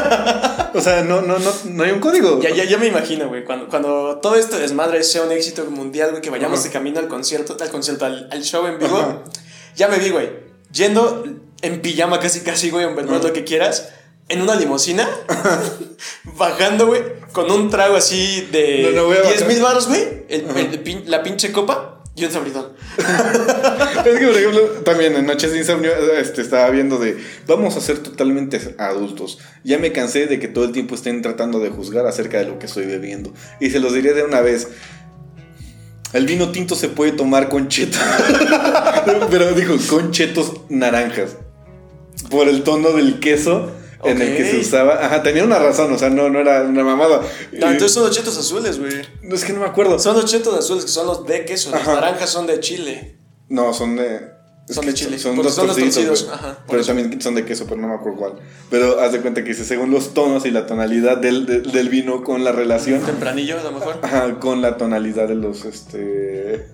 O sea, no, no, no, no hay un código. Ya, ya, ya me imagino, güey, cuando, cuando todo este desmadre sea un éxito mundial, güey, que vayamos Ajá. de camino al concierto, al concierto, al, al show en vivo, Ajá. ya me vi, güey, yendo en pijama casi casi, güey, en verdad, lo que quieras, en una limusina, (laughs) bajando, güey, con un trago así de No, no voy a 10 bajar. mil baros, güey, la pinche copa y un sabritón. (laughs) Es que, por ejemplo, también en Noches de Insomnio este, estaba viendo de vamos a ser totalmente adultos. Ya me cansé de que todo el tiempo estén tratando de juzgar acerca de lo que estoy bebiendo. Y se los diré de una vez. El vino tinto se puede tomar con cheto. (laughs) Pero dijo, con chetos naranjas. Por el tono del queso en el que se usaba. Ajá, tenía una razón, o sea, no, no era una mamada. No, entonces son los chetos azules, güey. no, es que no me acuerdo. Son los chetos azules que son los de queso, las naranjas son de chile. No, son de. es Son de chile, Son dos son los torcidos, ajá, Pero eso. también son de queso, pero no me acuerdo cuál. Pero haz de cuenta que dice, según los tonos y la tonalidad del, de- del vino con la relación. Tempranillo, a lo mejor. Ajá, con la tonalidad de los. Este.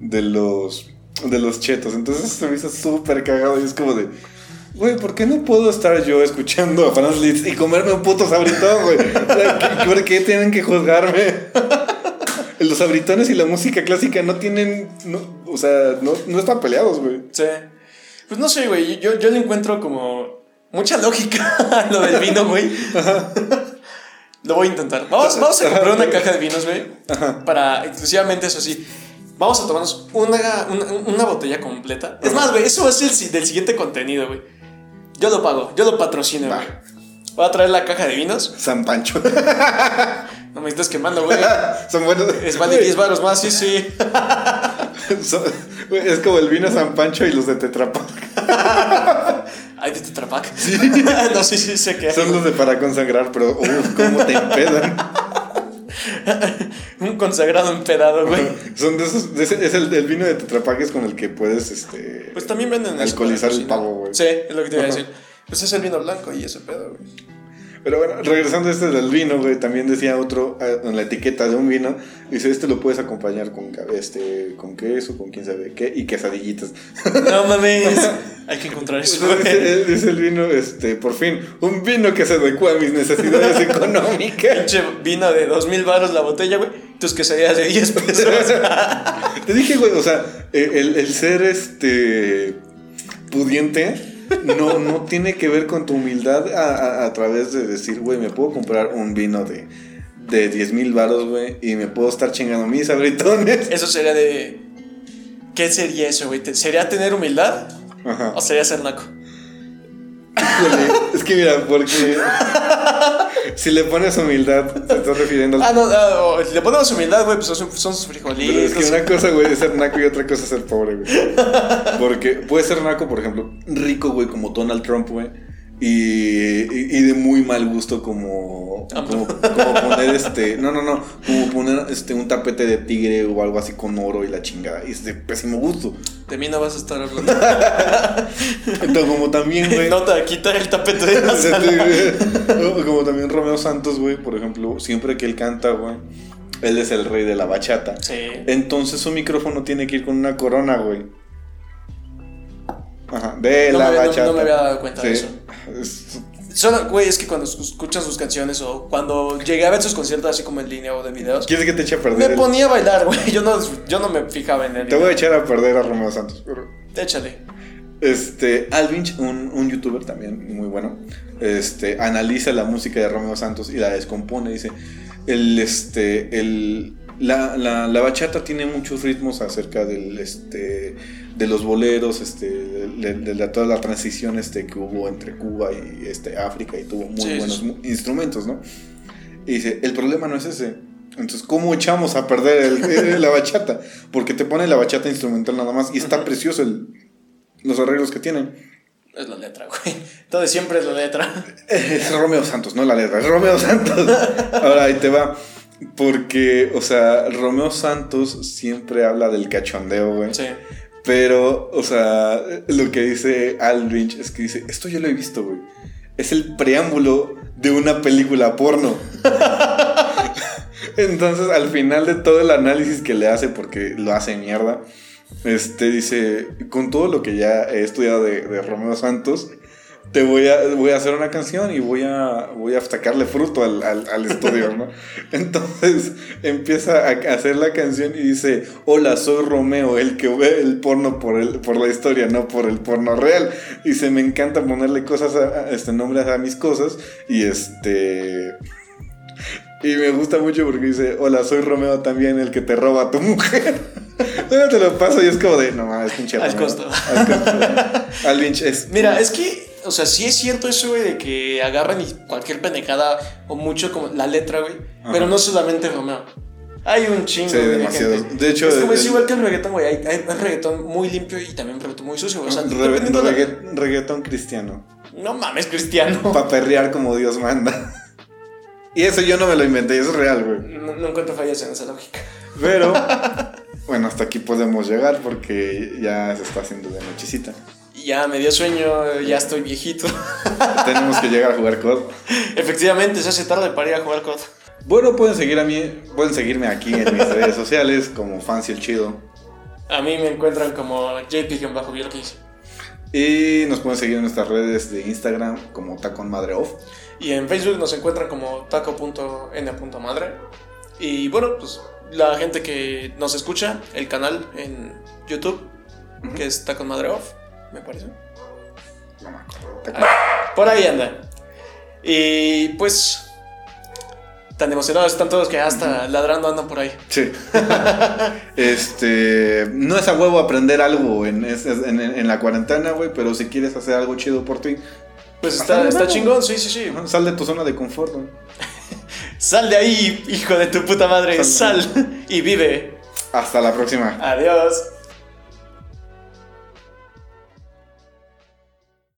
De los. De los chetos. Entonces se me hizo súper cagado y es como de. Güey, ¿por qué no puedo estar yo escuchando a Franz Liszt y comerme un puto sabritón, güey? O sea, ¿qué- ¿Por qué tienen que juzgarme? (laughs) Los sabritones y la música clásica no tienen. no- o sea, no, no están peleados, güey. Sí. Pues no sé, güey. Yo, yo le encuentro como mucha lógica (laughs) a lo del vino, güey. Lo voy a intentar. Vamos, vamos a comprar una caja de vinos, güey. Para exclusivamente eso sí. Vamos a tomarnos una, una, una botella completa. Es más, güey, eso va a ser el del siguiente contenido, güey. Yo lo pago, yo lo patrocino, Va. güey. Voy a traer la caja de vinos. San Pancho. No me estás quemando, güey. (laughs) Son buenos. Es vale 10 baros más, sí, sí. (laughs) Son- güey, es como el vino San Pancho y los de Tetra Pak. Ay, de Tetra Pak. (laughs) no, sí, sí, sé que hay. Son los de para consagrar, pero uff, cómo te empedan. Un consagrado empedado, güey. (laughs) Son de esos. de ese- es el, el vino de Tetra Pak es con el que puedes este. Pues también venden eso Alcoholizar el cocinar. pavo, güey. Sí, es lo que te iba a decir. Pues es el vino blanco y ese pedo, güey. Pero bueno, regresando a este del vino, güey, también decía otro eh, en la etiqueta de un vino, dice, este lo puedes acompañar con, este, con queso, con quién sabe qué, y quesadillitas. No (laughs) mames. Hay que encontrar eso, dice, dice el vino, este, por fin, un vino que se adecua a mis necesidades (laughs) económicas. Pinche vino de dos mil baros la botella, güey. Tus quesadillas de 10 pesos. (laughs) Te dije, güey, o sea, eh, el, el ser este pudiente no, no tiene que ver con tu humildad a, a- a través de decir, güey, me puedo comprar un vino de, de 10 mil baros, güey, y me puedo estar chingando mis abritones. Eso sería de. ¿Qué sería eso, güey? ¿Te- ¿Sería tener humildad Ajá. o sería ser naco? Híjole, es que mira, porque (laughs) si le pones humildad, te estás refiriendo al Ah, no, ah, o si le ponemos humildad, güey, pues son, son sus Pero frijolitos. es que una cosa, güey, es ser naco y otra cosa es ser pobre, güey. Porque puede ser naco, por ejemplo, rico, güey, como Donald Trump, güey. Y, y, de muy mal gusto como, como, como poner este, no, no, no, como poner este un tapete de tigre o algo así con oro y la chingada. Y es de pésimo gusto. De mí no vas a estar hablando. (laughs) Entonces, como también, güey. Nota, quita el tapete de (laughs) la sala. Como también Romeo Santos, güey, por ejemplo, siempre que él canta, güey, él es el rey de la bachata. Sí. Entonces su micrófono tiene que ir con una corona, güey. Ajá, de No la me había- no- bachata. no me había dado cuenta de eso. Solo, güey, es que cuando escuchan sus canciones o cuando llegué a ver sus conciertos así como en línea o de videos, ¿Quieres que te eche a me perder? el- ponía a bailar, güey. (laughs) Yo no, yo no me fijaba en él. Te voy a echar a perder a Romeo Santos. pero- Échale. Este, Alvinch, un, un youtuber también muy bueno, este, analiza la música de Romeo Santos y la descompone. Dice, el, este, el, la, la, la bachata tiene muchos ritmos acerca del, este, de los boleros, este, de, de la- toda la transición este, que hubo entre Cuba y este, África y tuvo muy Sí, buenos sí. instrumentos, ¿no? Y dice, el problema no es ese. Entonces, ¿cómo echamos a perder el- la bachata? Porque te pone la bachata instrumental nada más y está precioso el, los arreglos que tienen. Es la letra, güey. De siempre es la letra. Es Romeo Santos, no la letra, es Romeo Santos. Ahora ahí te va. Porque, o sea, Romeo Santos siempre habla del cachondeo, güey. Sí. Pero, o sea, lo que dice Aldrich es que dice, esto yo lo he visto, güey. Es el preámbulo de una película porno. (laughs) Entonces, al final de todo el análisis que le hace, porque lo hace mierda, este dice, con todo lo que ya he estudiado de, de Romeo Santos, te voy a, voy a hacer una canción y voy a, voy a sacarle fruto al, al, al estudio, ¿no? (laughs) Entonces empieza a hacer la canción y dice, hola, soy Romeo, el que ve el porno por, el, por la historia, no por el porno real. Dice, me encanta ponerle cosas, a, a- este, nombres a mis cosas y este... Y me gusta mucho porque dice, hola, soy Romeo también, el que te roba a tu mujer. (laughs) Luego te lo paso y es como de, no mames, pinche Al Romeo". costo. Al costo. Al Lynch es... Mira, es que, o sea, sí es cierto eso, güey, de que agarran y cualquier pendejada o mucho como la letra, güey. Pero no solamente Romeo. Hay un chingo Sí, de demasiados. gente. De hecho, es como el- es igual que el reggaetón, güey. Hay, hay un reggaetón muy limpio y también un reggaetón muy sucio, güey. O sea, Re- la- reggaetón cristiano. No mames, cristiano. (laughs) Para perrear como Dios manda. Y eso yo no me lo inventé, eso es real, güey. No, no encuentro fallas en esa lógica. Pero, (laughs) bueno, hasta aquí podemos llegar porque ya se está haciendo de nochecita. Y ya me dio sueño, ya estoy viejito. (laughs) Tenemos que llegar a jugar COD. Efectivamente, se hace tarde para ir a jugar COD. Bueno, pueden seguir a mí, pueden seguirme aquí en mis (laughs) redes sociales como Fancy el Chido. A mí me encuentran como JP-Bielkis. Y nos pueden seguir en nuestras redes de Instagram como Tacon Madre Off. Y en Facebook nos encuentran como taco.n.madre. Y bueno, pues la gente que nos escucha, el canal en YouTube, que es Taco Madre Off, me parece. No me acuerdo. Tacon- Por ahí anda. Y pues, tan emocionados están todos que hasta ladrando andan por ahí. Sí. (laughs) este. No es a huevo aprender algo en, en, en la cuarentena, güey, pero si quieres hacer algo chido por ti, Pues está, chingón, sí, sí, sí. sal de tu zona de confort, güey. (laughs) Sal de ahí, hijo de tu puta madre, Sal. sal y vive. Hasta la próxima. Adiós.